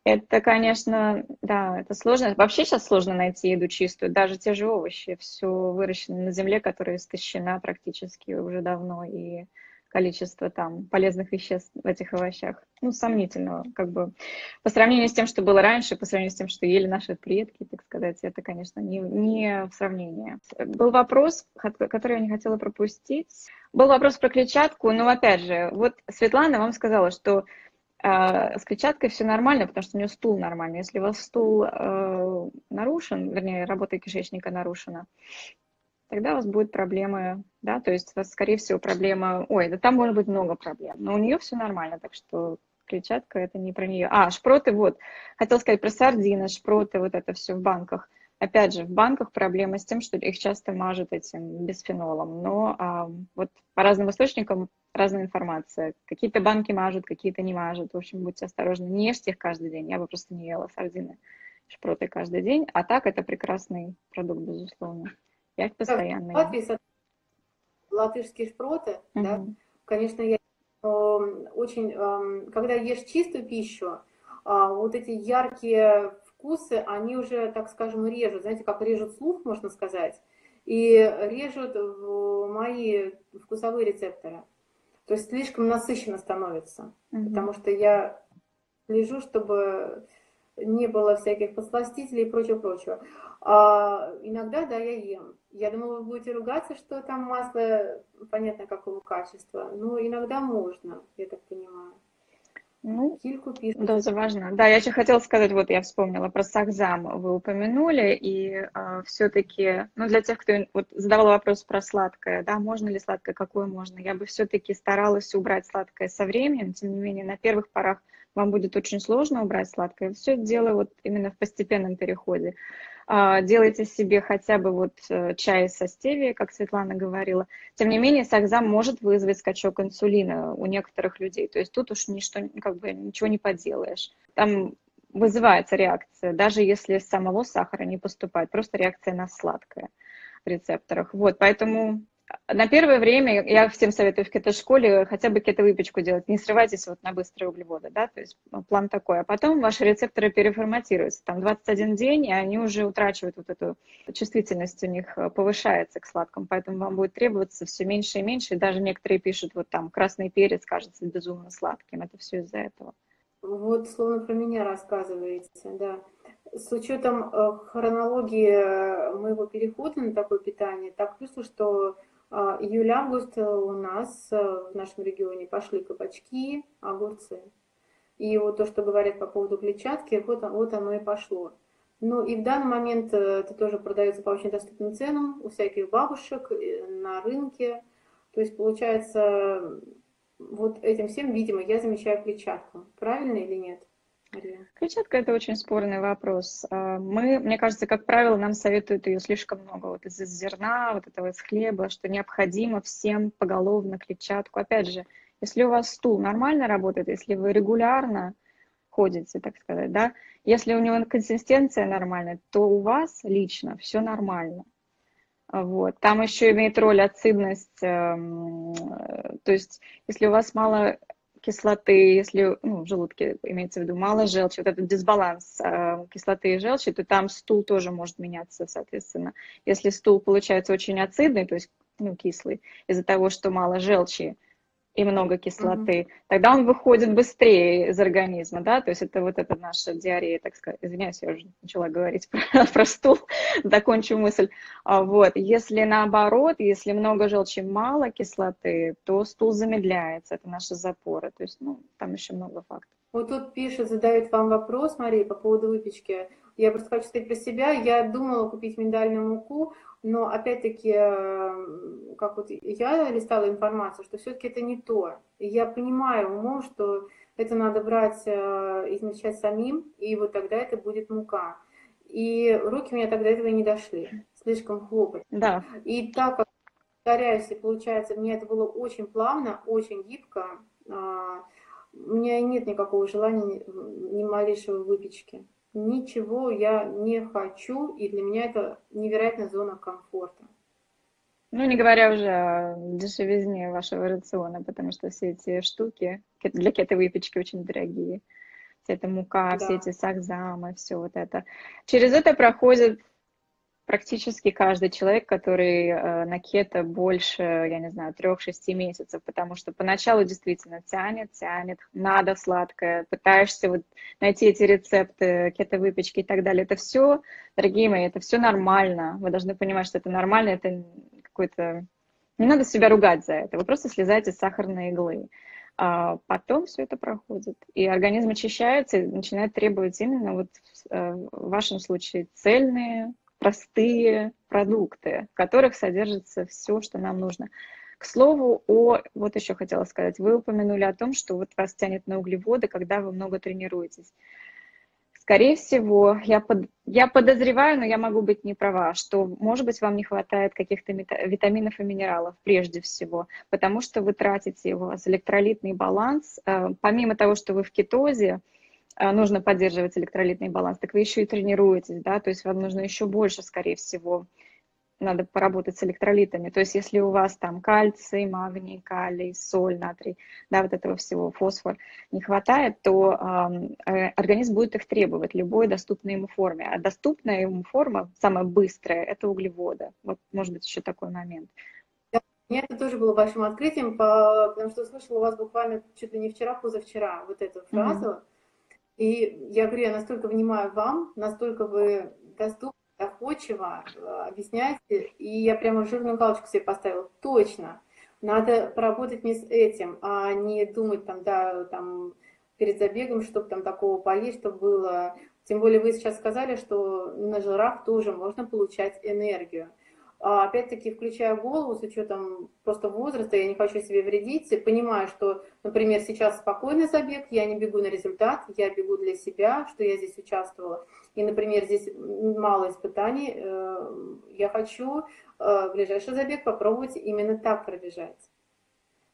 Это, конечно, да, это сложно. Вообще сейчас сложно найти еду чистую. Даже те же овощи, все выращено на земле, которая истощена практически уже давно, и количество там полезных веществ в этих овощах, ну, сомнительного, как бы, по сравнению с тем, что было раньше, по сравнению с тем, что ели наши предки, так сказать, это, конечно, не, не в сравнении. Был вопрос, который я не хотела пропустить. Был вопрос про клетчатку, но, опять же, вот Светлана вам сказала, что с клетчаткой все нормально, потому что у нее стул нормальный. Если у вас стул э, нарушен, вернее, работа кишечника нарушена, тогда у вас будут проблемы, да, то есть у вас, скорее всего, проблема, ой, да там может быть много проблем, но у нее все нормально, так что клетчатка это не про нее. А, шпроты, вот, хотел сказать про сардины, шпроты, вот это все в банках. Опять же, в банках проблема с тем, что их часто мажут этим бисфенолом, но а, вот по разным источникам разная информация. Какие-то банки мажут, какие-то не мажут. В общем, будьте осторожны. Не ешьте их каждый день. Я бы просто не ела сардины, шпроты каждый день. А так это прекрасный продукт, безусловно. Я их постоянно ем. Латышские шпроты, угу. да, конечно, я э, очень, э, когда ешь чистую пищу, э, вот эти яркие вкусы, они уже, так скажем, режут, знаете, как режут слух, можно сказать, и режут мои вкусовые рецепторы. То есть слишком насыщенно становится, mm потому что я слежу, чтобы не было всяких подсластителей и прочего-прочего. А иногда, да, я ем. Я думала, вы будете ругаться, что там масло, понятно, какого качества. Но иногда можно, я так понимаю. Ну, пишет. Доза важна. Да, я еще хотела сказать, вот я вспомнила про сахзам, вы упомянули, и э, все-таки, ну, для тех, кто вот, задавал вопрос про сладкое, да, можно ли сладкое, какое можно, я бы все-таки старалась убрать сладкое со временем, тем не менее, на первых порах вам будет очень сложно убрать сладкое. Все дело вот именно в постепенном переходе. А, делайте себе хотя бы вот э, чай со стевией, как Светлана говорила. Тем не менее, сахзам может вызвать скачок инсулина у некоторых людей. То есть тут уж ничто, как бы, ничего не поделаешь. Там вызывается реакция, даже если самого сахара не поступает, просто реакция на сладкое в рецепторах. Вот, поэтому на первое время я всем советую в кето-школе хотя бы кето-выпечку делать. Не срывайтесь вот на быстрые углеводы, да, то есть ну, план такой. А потом ваши рецепторы переформатируются. Там 21 день, и они уже утрачивают вот эту чувствительность у них э, повышается к сладкому, поэтому вам будет требоваться все меньше и меньше. Даже некоторые пишут, вот там красный перец кажется безумно сладким. Это все из-за этого. Вот словно про меня рассказываете, да. С учетом э, хронологии э, моего перехода на такое питание, так чувствую, что Июль-август у нас в нашем регионе пошли кабачки, огурцы. И вот то, что говорят по поводу клетчатки, вот, вот оно и пошло. Ну и в данный момент это тоже продается по очень доступным ценам у всяких бабушек на рынке. То есть получается, вот этим всем, видимо, я замечаю клетчатку. Правильно или нет? Клетчатка – это очень спорный вопрос. А, мы, мне кажется, как правило, нам советуют ее слишком много. Вот из зерна, вот этого из хлеба, что необходимо всем поголовно клетчатку. Опять же, если у вас стул нормально работает, если вы регулярно ходите, так сказать, да, если у него консистенция нормальная, то у вас лично все нормально. Вот. Там еще имеет роль ацидность, эм, то есть если у вас мало кислоты, если ну, в желудке имеется в виду мало желчи, вот этот дисбаланс э, кислоты и желчи, то там стул тоже может меняться, соответственно. Если стул получается очень ацидный, то есть ну, кислый, из-за того, что мало желчи, и много кислоты, угу. тогда он выходит быстрее из организма, да, то есть это вот эта наша диарея, так сказать, извиняюсь, я уже начала говорить про, про стул, закончу мысль, а, вот, если наоборот, если много желчи, мало кислоты, то стул замедляется, это наши запоры, то есть, ну, там еще много фактов. Вот тут пишет, задает вам вопрос, Мария, по поводу выпечки. Я просто хочу сказать про себя. Я думала купить миндальную муку, но опять-таки, э, как вот я листала информацию, что все-таки это не то. я понимаю умом, что это надо брать, э, измельчать самим, и вот тогда это будет мука. И руки у меня тогда этого не дошли. Слишком хлопать. Да. И так как, повторяюсь, и получается, мне это было очень плавно, очень гибко, а, у меня нет никакого желания, ни малейшего выпечки ничего я не хочу, и для меня это невероятная зона комфорта. Ну, не говоря уже о дешевизне вашего рациона, потому что все эти штуки для кето-выпечки очень дорогие. Вся эта мука, да. все эти сахзамы, все вот это. Через это проходит практически каждый человек, который э, на кето больше, я не знаю, трех-шести месяцев, потому что поначалу действительно тянет, тянет, надо сладкое, пытаешься вот найти эти рецепты кето-выпечки и так далее. Это все, дорогие мои, это все нормально. Вы должны понимать, что это нормально, это какой-то... Не надо себя ругать за это, вы просто слезаете с сахарной иглы. А потом все это проходит, и организм очищается и начинает требовать именно вот э, в вашем случае цельные, простые продукты, в которых содержится все, что нам нужно. К слову, о, вот еще хотела сказать, вы упомянули о том, что вот вас тянет на углеводы, когда вы много тренируетесь. Скорее всего, я, под, я подозреваю, но я могу быть не права, что, может быть, вам не хватает каких-то витаминов и минералов прежде всего, потому что вы тратите его электролитный баланс. Э, помимо того, что вы в кетозе, нужно поддерживать электролитный баланс, так вы еще и тренируетесь, да, то есть вам нужно еще больше, скорее всего, надо поработать с электролитами. То есть если у вас там кальций, магний, калий, соль, натрий, да, вот этого всего, фосфор не хватает, то э, организм будет их требовать любой доступной ему форме. А доступная ему форма, самая быстрая, это углеводы. Вот может быть еще такой момент. Мне это тоже было большим открытием, потому что услышала у вас буквально чуть ли не вчера, позавчера вот эту фразу. Mm-hmm и я говорю, я настолько внимаю вам, настолько вы доступны, доходчиво э, объясняете, и я прямо жирную галочку себе поставила. Точно, надо поработать не с этим, а не думать там, да, там, перед забегом, чтобы там такого поесть, чтобы было. Тем более вы сейчас сказали, что на жирах тоже можно получать энергию. А, опять-таки, включая голову с учетом просто возраста, я не хочу себе вредить, понимаю, что, например, сейчас спокойный забег, я не бегу на результат, я бегу для себя, что я здесь участвовала. И, например, здесь мало испытаний, э, я хочу э, ближайший забег попробовать именно так пробежать.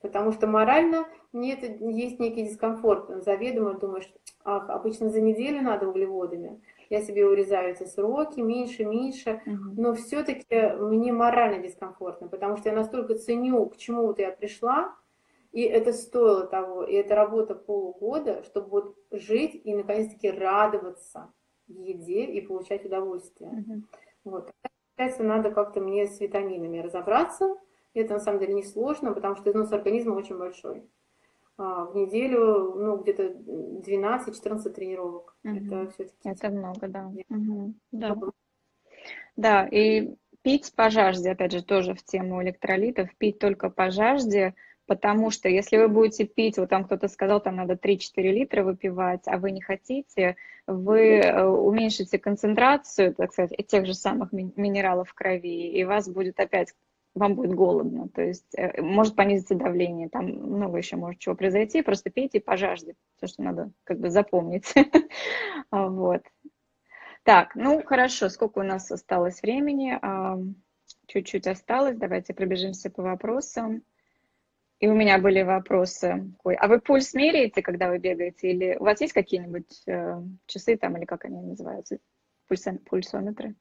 Потому что морально мне это есть некий дискомфорт. Заведомо думаешь, ах, обычно за неделю надо углеводами я себе урезаю эти сроки, меньше, меньше, угу. но все-таки мне морально дискомфортно, потому что я настолько ценю, к чему вот я пришла, и это стоило того, и это работа полугода, чтобы вот жить и наконец-таки радоваться еде и получать удовольствие. Угу. Вот. Получается, надо как-то мне с витаминами разобраться. Это на самом деле не сложно, потому что износ организма очень большой. А, в неделю, ну, где-то 12-14 тренировок. Угу. Это все-таки... Это много, да. Угу. Да. да, и пить по жажде, опять же, тоже в тему электролитов, пить только по жажде, потому что если вы будете пить, вот там кто-то сказал, там надо 3-4 литра выпивать, а вы не хотите, вы э, уменьшите концентрацию, так сказать, тех же самых минералов в крови, и вас будет опять вам будет голодно, то есть э, может понизиться давление, там много еще может чего произойти, просто пейте по жажде, то, что надо как бы запомнить. Вот. Так, ну хорошо, сколько у нас осталось времени? Чуть-чуть осталось, давайте пробежимся по вопросам. И у меня были вопросы. А вы пульс меряете, когда вы бегаете? Или у вас есть какие-нибудь э, часы там, или как они называются? Пульсометры?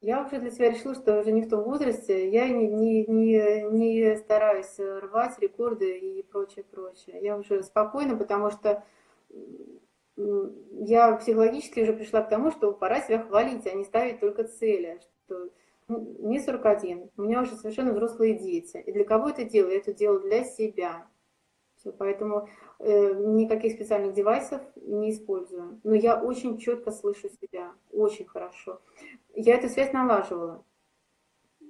Я уже для себя решила, что уже не в том возрасте. Я не, не, не, не стараюсь рвать рекорды и прочее, прочее. Я уже спокойна, потому что я психологически уже пришла к тому, что пора себя хвалить, а не ставить только цели. Что ну, мне 41, у меня уже совершенно взрослые дети. И для кого это делаю? Я это делаю для себя. Все, поэтому э, никаких специальных девайсов не использую. Но я очень четко слышу себя, очень хорошо. Я эту связь налаживала.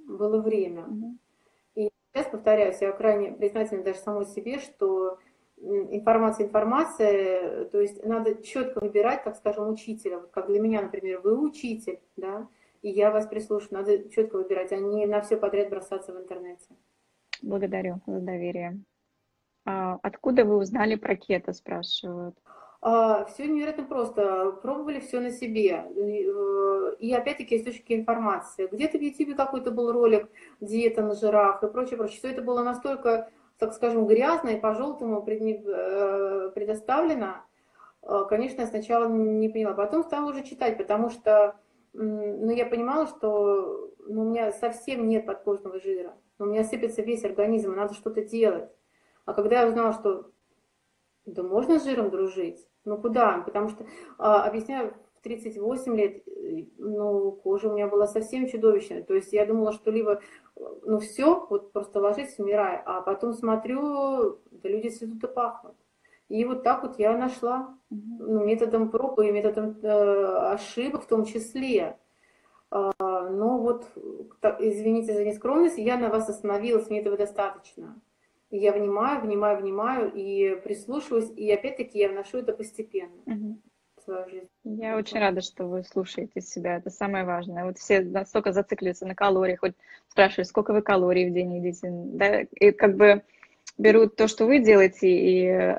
Было время. И сейчас, повторяюсь, я крайне признательна даже самой себе, что информация, информация, то есть надо четко выбирать, как скажем, учителя. Вот как для меня, например, вы учитель, да, и я вас прислушаю. Надо четко выбирать, а не на все подряд бросаться в интернете. Благодарю за доверие. А откуда вы узнали про кето, спрашивают? А, все невероятно просто. Пробовали все на себе. И э, опять-таки источники информации. Где-то в YouTube какой-то был ролик диета на жирах и прочее, прочее. Все это было настолько, так скажем, грязно и по-желтому э, предоставлено. Э, конечно, я сначала не поняла. Потом стала уже читать, потому что ну, я понимала, что ну, у меня совсем нет подкожного жира. У меня сыпется весь организм, надо что-то делать. А когда я узнала, что да можно с жиром дружить, ну куда? Потому что, а, объясняю, в 38 лет, ну, кожа у меня была совсем чудовищная. То есть я думала, что либо, ну все, вот просто ложись, умирай. А потом смотрю, да люди цветут и пахнут. И вот так вот я нашла, ну, методом проб и методом э, ошибок в том числе. А, но вот, так, извините за нескромность, я на вас остановилась, мне этого достаточно я внимаю, внимаю, внимаю и прислушиваюсь, и опять-таки я вношу это постепенно угу. в свою жизнь. Я вот. очень рада, что вы слушаете себя, это самое важное. Вот все настолько зацикливаются на калориях, хоть спрашивают, сколько вы калорий в день едите, да, и как бы берут то, что вы делаете, и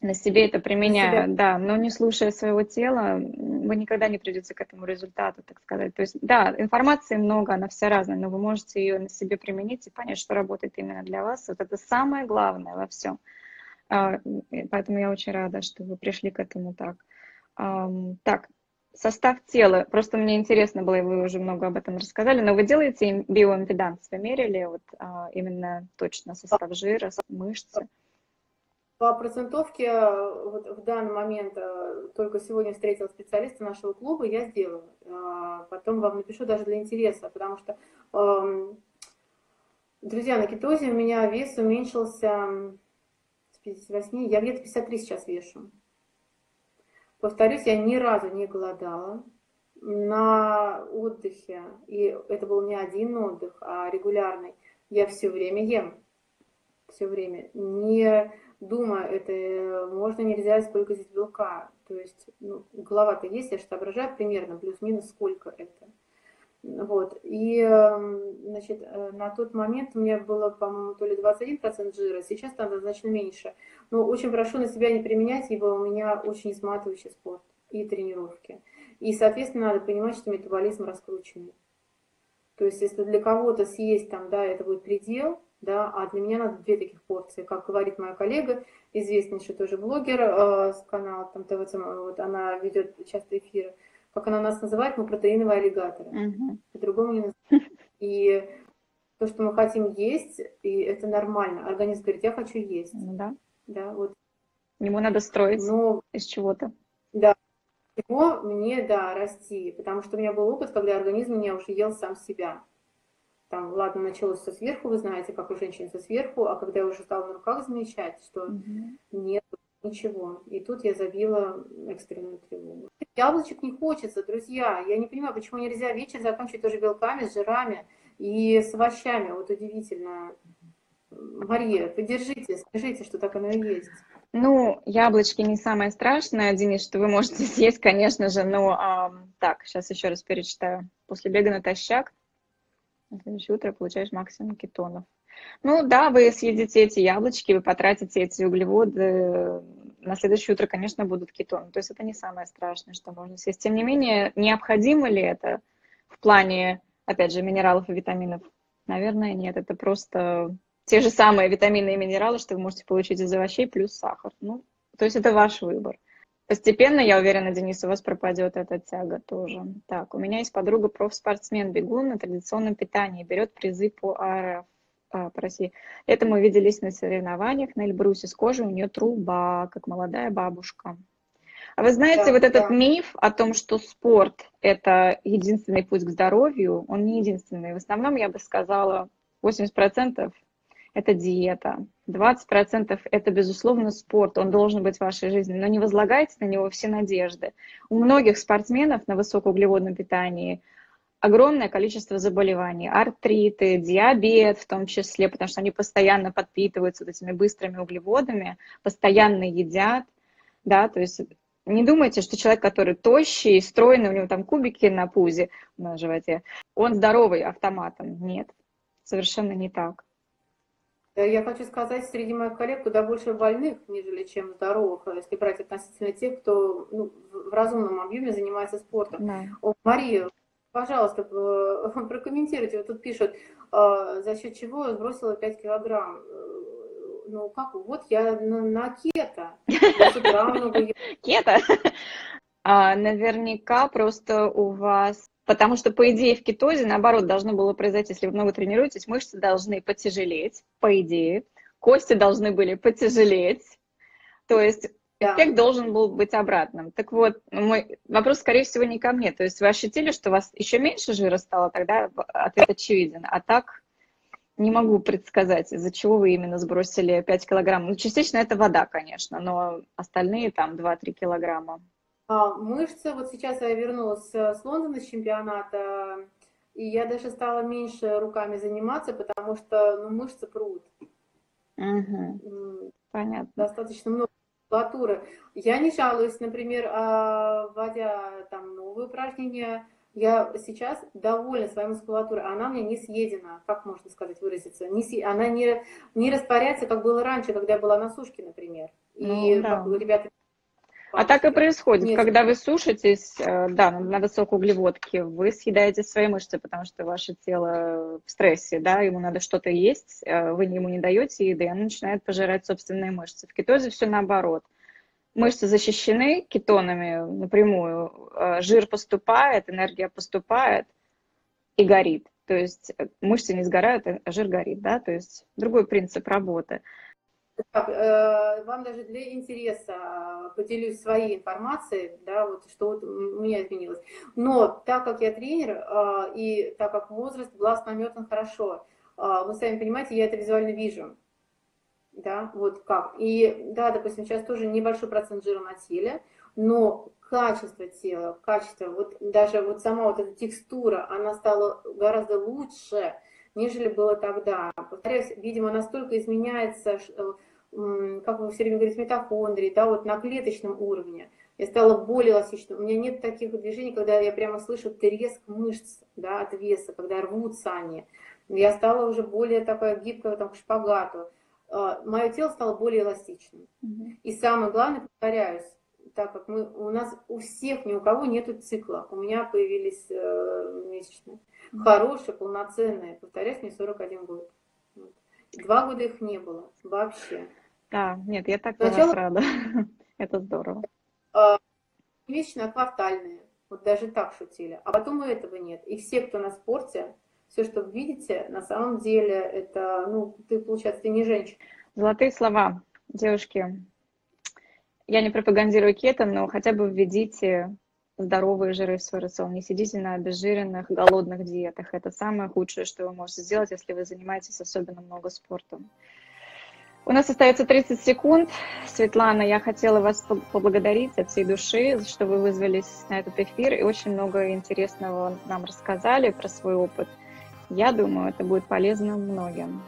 на себе это применяют, да, но не слушая своего тела, вы никогда не придете к этому результату, так сказать. То есть, да, информации много, она вся разная, но вы можете ее на себе применить и понять, что работает именно для вас. Вот это самое главное во всем. А, поэтому я очень рада, что вы пришли к этому так. Так, состав тела. Просто мне интересно было, и вы уже много об этом рассказали, но вы делаете биоимпеданс, вы мерили вот а, именно точно состав жира, мышцы? По процентовке вот в данный момент э, только сегодня встретила специалиста нашего клуба, я сделаю. А, потом вам напишу даже для интереса, потому что, эм, друзья, на кетозе у меня вес уменьшился с 58, я где-то 53 сейчас вешу. Повторюсь, я ни разу не голодала на отдыхе, и это был не один отдых, а регулярный. Я все время ем, все время. Не думаю, это э, можно, нельзя, здесь белка. То есть, ну, голова-то есть, я же соображаю примерно, плюс-минус сколько это. Вот, и, эм, значит, э, на тот момент у меня было, по-моему, то ли 21% жира, сейчас там значительно меньше. Но очень прошу на себя не применять, ибо у меня очень изматывающий спорт и тренировки. И, соответственно, надо понимать, что метаболизм раскрученный. То есть, если для кого-то съесть там, да, это будет предел, да, а для меня надо две таких порции, как говорит моя коллега, известнейший тоже блогер э, с канала там ТВЦ, вот она ведет часто эфиры, как она нас называет, мы протеиновые аллигаторы, uh-huh. по-другому не. И то, что мы хотим есть, и это нормально. Организм говорит, я хочу есть. Ну да. Да, вот. Ему надо строить Но, из чего-то. Да, его мне, да, расти, потому что у меня был опыт, когда организм меня уже ел сам себя. Там, ладно, началось со сверху, вы знаете, как у женщин со сверху, а когда я уже стала на руках замечать, что угу. нет ничего. И тут я забила экстренную тревогу. яблочек не хочется, друзья. Я не понимаю, почему нельзя вечер заканчивать тоже белками, с жирами и с овощами. Вот удивительно. Мария, поддержите, скажите, что так оно и есть. Ну, яблочки не самое страшное, Денис, что вы можете съесть, конечно же, но а, так, сейчас еще раз перечитаю. После бега натощак на следующее утро получаешь максимум кетонов. Ну да, вы съедите эти яблочки, вы потратите эти углеводы, на следующее утро, конечно, будут кетоны. То есть это не самое страшное, что можно съесть. Тем не менее, необходимо ли это в плане, опять же, минералов и витаминов? Наверное, нет. Это просто те же самые витамины и минералы, что вы можете получить из овощей, плюс сахар. Ну, то есть это ваш выбор. Постепенно, я уверена, Денис, у вас пропадет эта тяга тоже. Так, у меня есть подруга профспортсмен, бегун на традиционном питании, берет призы по АРФ а, по России. Это мы виделись на соревнованиях на Эльбрусе. С кожи у нее труба, как молодая бабушка. А вы знаете, да, вот этот миф о том, что спорт – это единственный путь к здоровью, он не единственный. В основном, я бы сказала, 80% это диета. 20% это, безусловно, спорт, он должен быть в вашей жизни, но не возлагайте на него все надежды. У многих спортсменов на высокоуглеводном питании огромное количество заболеваний, артриты, диабет в том числе, потому что они постоянно подпитываются вот этими быстрыми углеводами, постоянно едят, да, то есть не думайте, что человек, который тощий, стройный, у него там кубики на пузе, на животе, он здоровый автоматом. Нет, совершенно не так. Я хочу сказать, среди моих коллег куда больше больных, нежели чем здоровых, если брать относительно тех, кто ну, в разумном объеме занимается спортом. Да. О, Мария, пожалуйста, прокомментируйте. Вот тут пишут, а, за счет чего сбросила 5 килограмм. Э, ну как, вот я на, на кето. Кето? А, наверняка просто у вас Потому что, по идее, в кетозе, наоборот, должно было произойти, если вы много тренируетесь, мышцы должны потяжелеть, по идее, кости должны были потяжелеть. То есть эффект да. должен был быть обратным. Так вот, мой вопрос, скорее всего, не ко мне. То есть вы ощутили, что у вас еще меньше жира стало, тогда ответ очевиден. А так не могу предсказать, из-за чего вы именно сбросили 5 килограмм. Ну, частично это вода, конечно, но остальные там 2-3 килограмма. А, мышцы, вот сейчас я вернулась с Лондона, с чемпионата, и я даже стала меньше руками заниматься, потому что ну, мышцы прут. Угу. Понятно. Достаточно много мускулатуры. Я не жалуюсь, например, а, вводя там новые упражнения, я сейчас довольна своей мускулатурой, она меня не съедена, как можно сказать, выразиться. Не, она не, не растворяется, как было раньше, когда я была на сушке, например. И ну, да. как ребята а так и происходит. Нет. Когда вы сушитесь, э, да, на высокоуглеводке, вы съедаете свои мышцы, потому что ваше тело в стрессе, да, ему надо что-то есть, э, вы ему не даете еды, оно начинает пожирать собственные мышцы. В кетозе все наоборот. Мышцы защищены кетонами напрямую, э, жир поступает, энергия поступает и горит. То есть мышцы не сгорают, а жир горит, да, то есть другой принцип работы. Так, э, вам даже для интереса поделюсь своей информацией, да, вот что вот у меня изменилось. Но так как я тренер э, и так как возраст, глаз наметан хорошо, э, вы сами понимаете, я это визуально вижу. Да, вот как. И да, допустим, сейчас тоже небольшой процент жира на теле, но качество тела, качество, вот даже вот сама вот эта текстура, она стала гораздо лучше, нежели было тогда. Повторяюсь, видимо, настолько изменяется, э, как вы все время говорите, митохондрии, да, вот на клеточном уровне. Я стала более эластичной. У меня нет таких движений, когда я прямо слышу треск мышц да, от веса, когда рвутся они. Я стала уже более такая гибкая там, к шпагату. А, Мое тело стало более эластичным. И самое главное, повторяюсь, так как мы, у нас у всех, ни у кого нету цикла. У меня появились э, месячные хорошие, полноценные. Повторяюсь, мне 41 год. Два года их не было вообще. Да, нет, я так Сначала... рада. Это здорово. А, месячные, квартальные. Вот даже так шутили. А потом и этого нет. И все, кто на спорте, все, что вы видите, на самом деле, это, ну, ты, получается, ты не женщина. Золотые слова, девушки. Я не пропагандирую кето, но хотя бы введите здоровые жиры в свой рацион. Не сидите на обезжиренных, голодных диетах. Это самое худшее, что вы можете сделать, если вы занимаетесь особенно много спортом. У нас остается 30 секунд. Светлана, я хотела вас поблагодарить от всей души, что вы вызвались на этот эфир и очень много интересного нам рассказали про свой опыт. Я думаю, это будет полезно многим.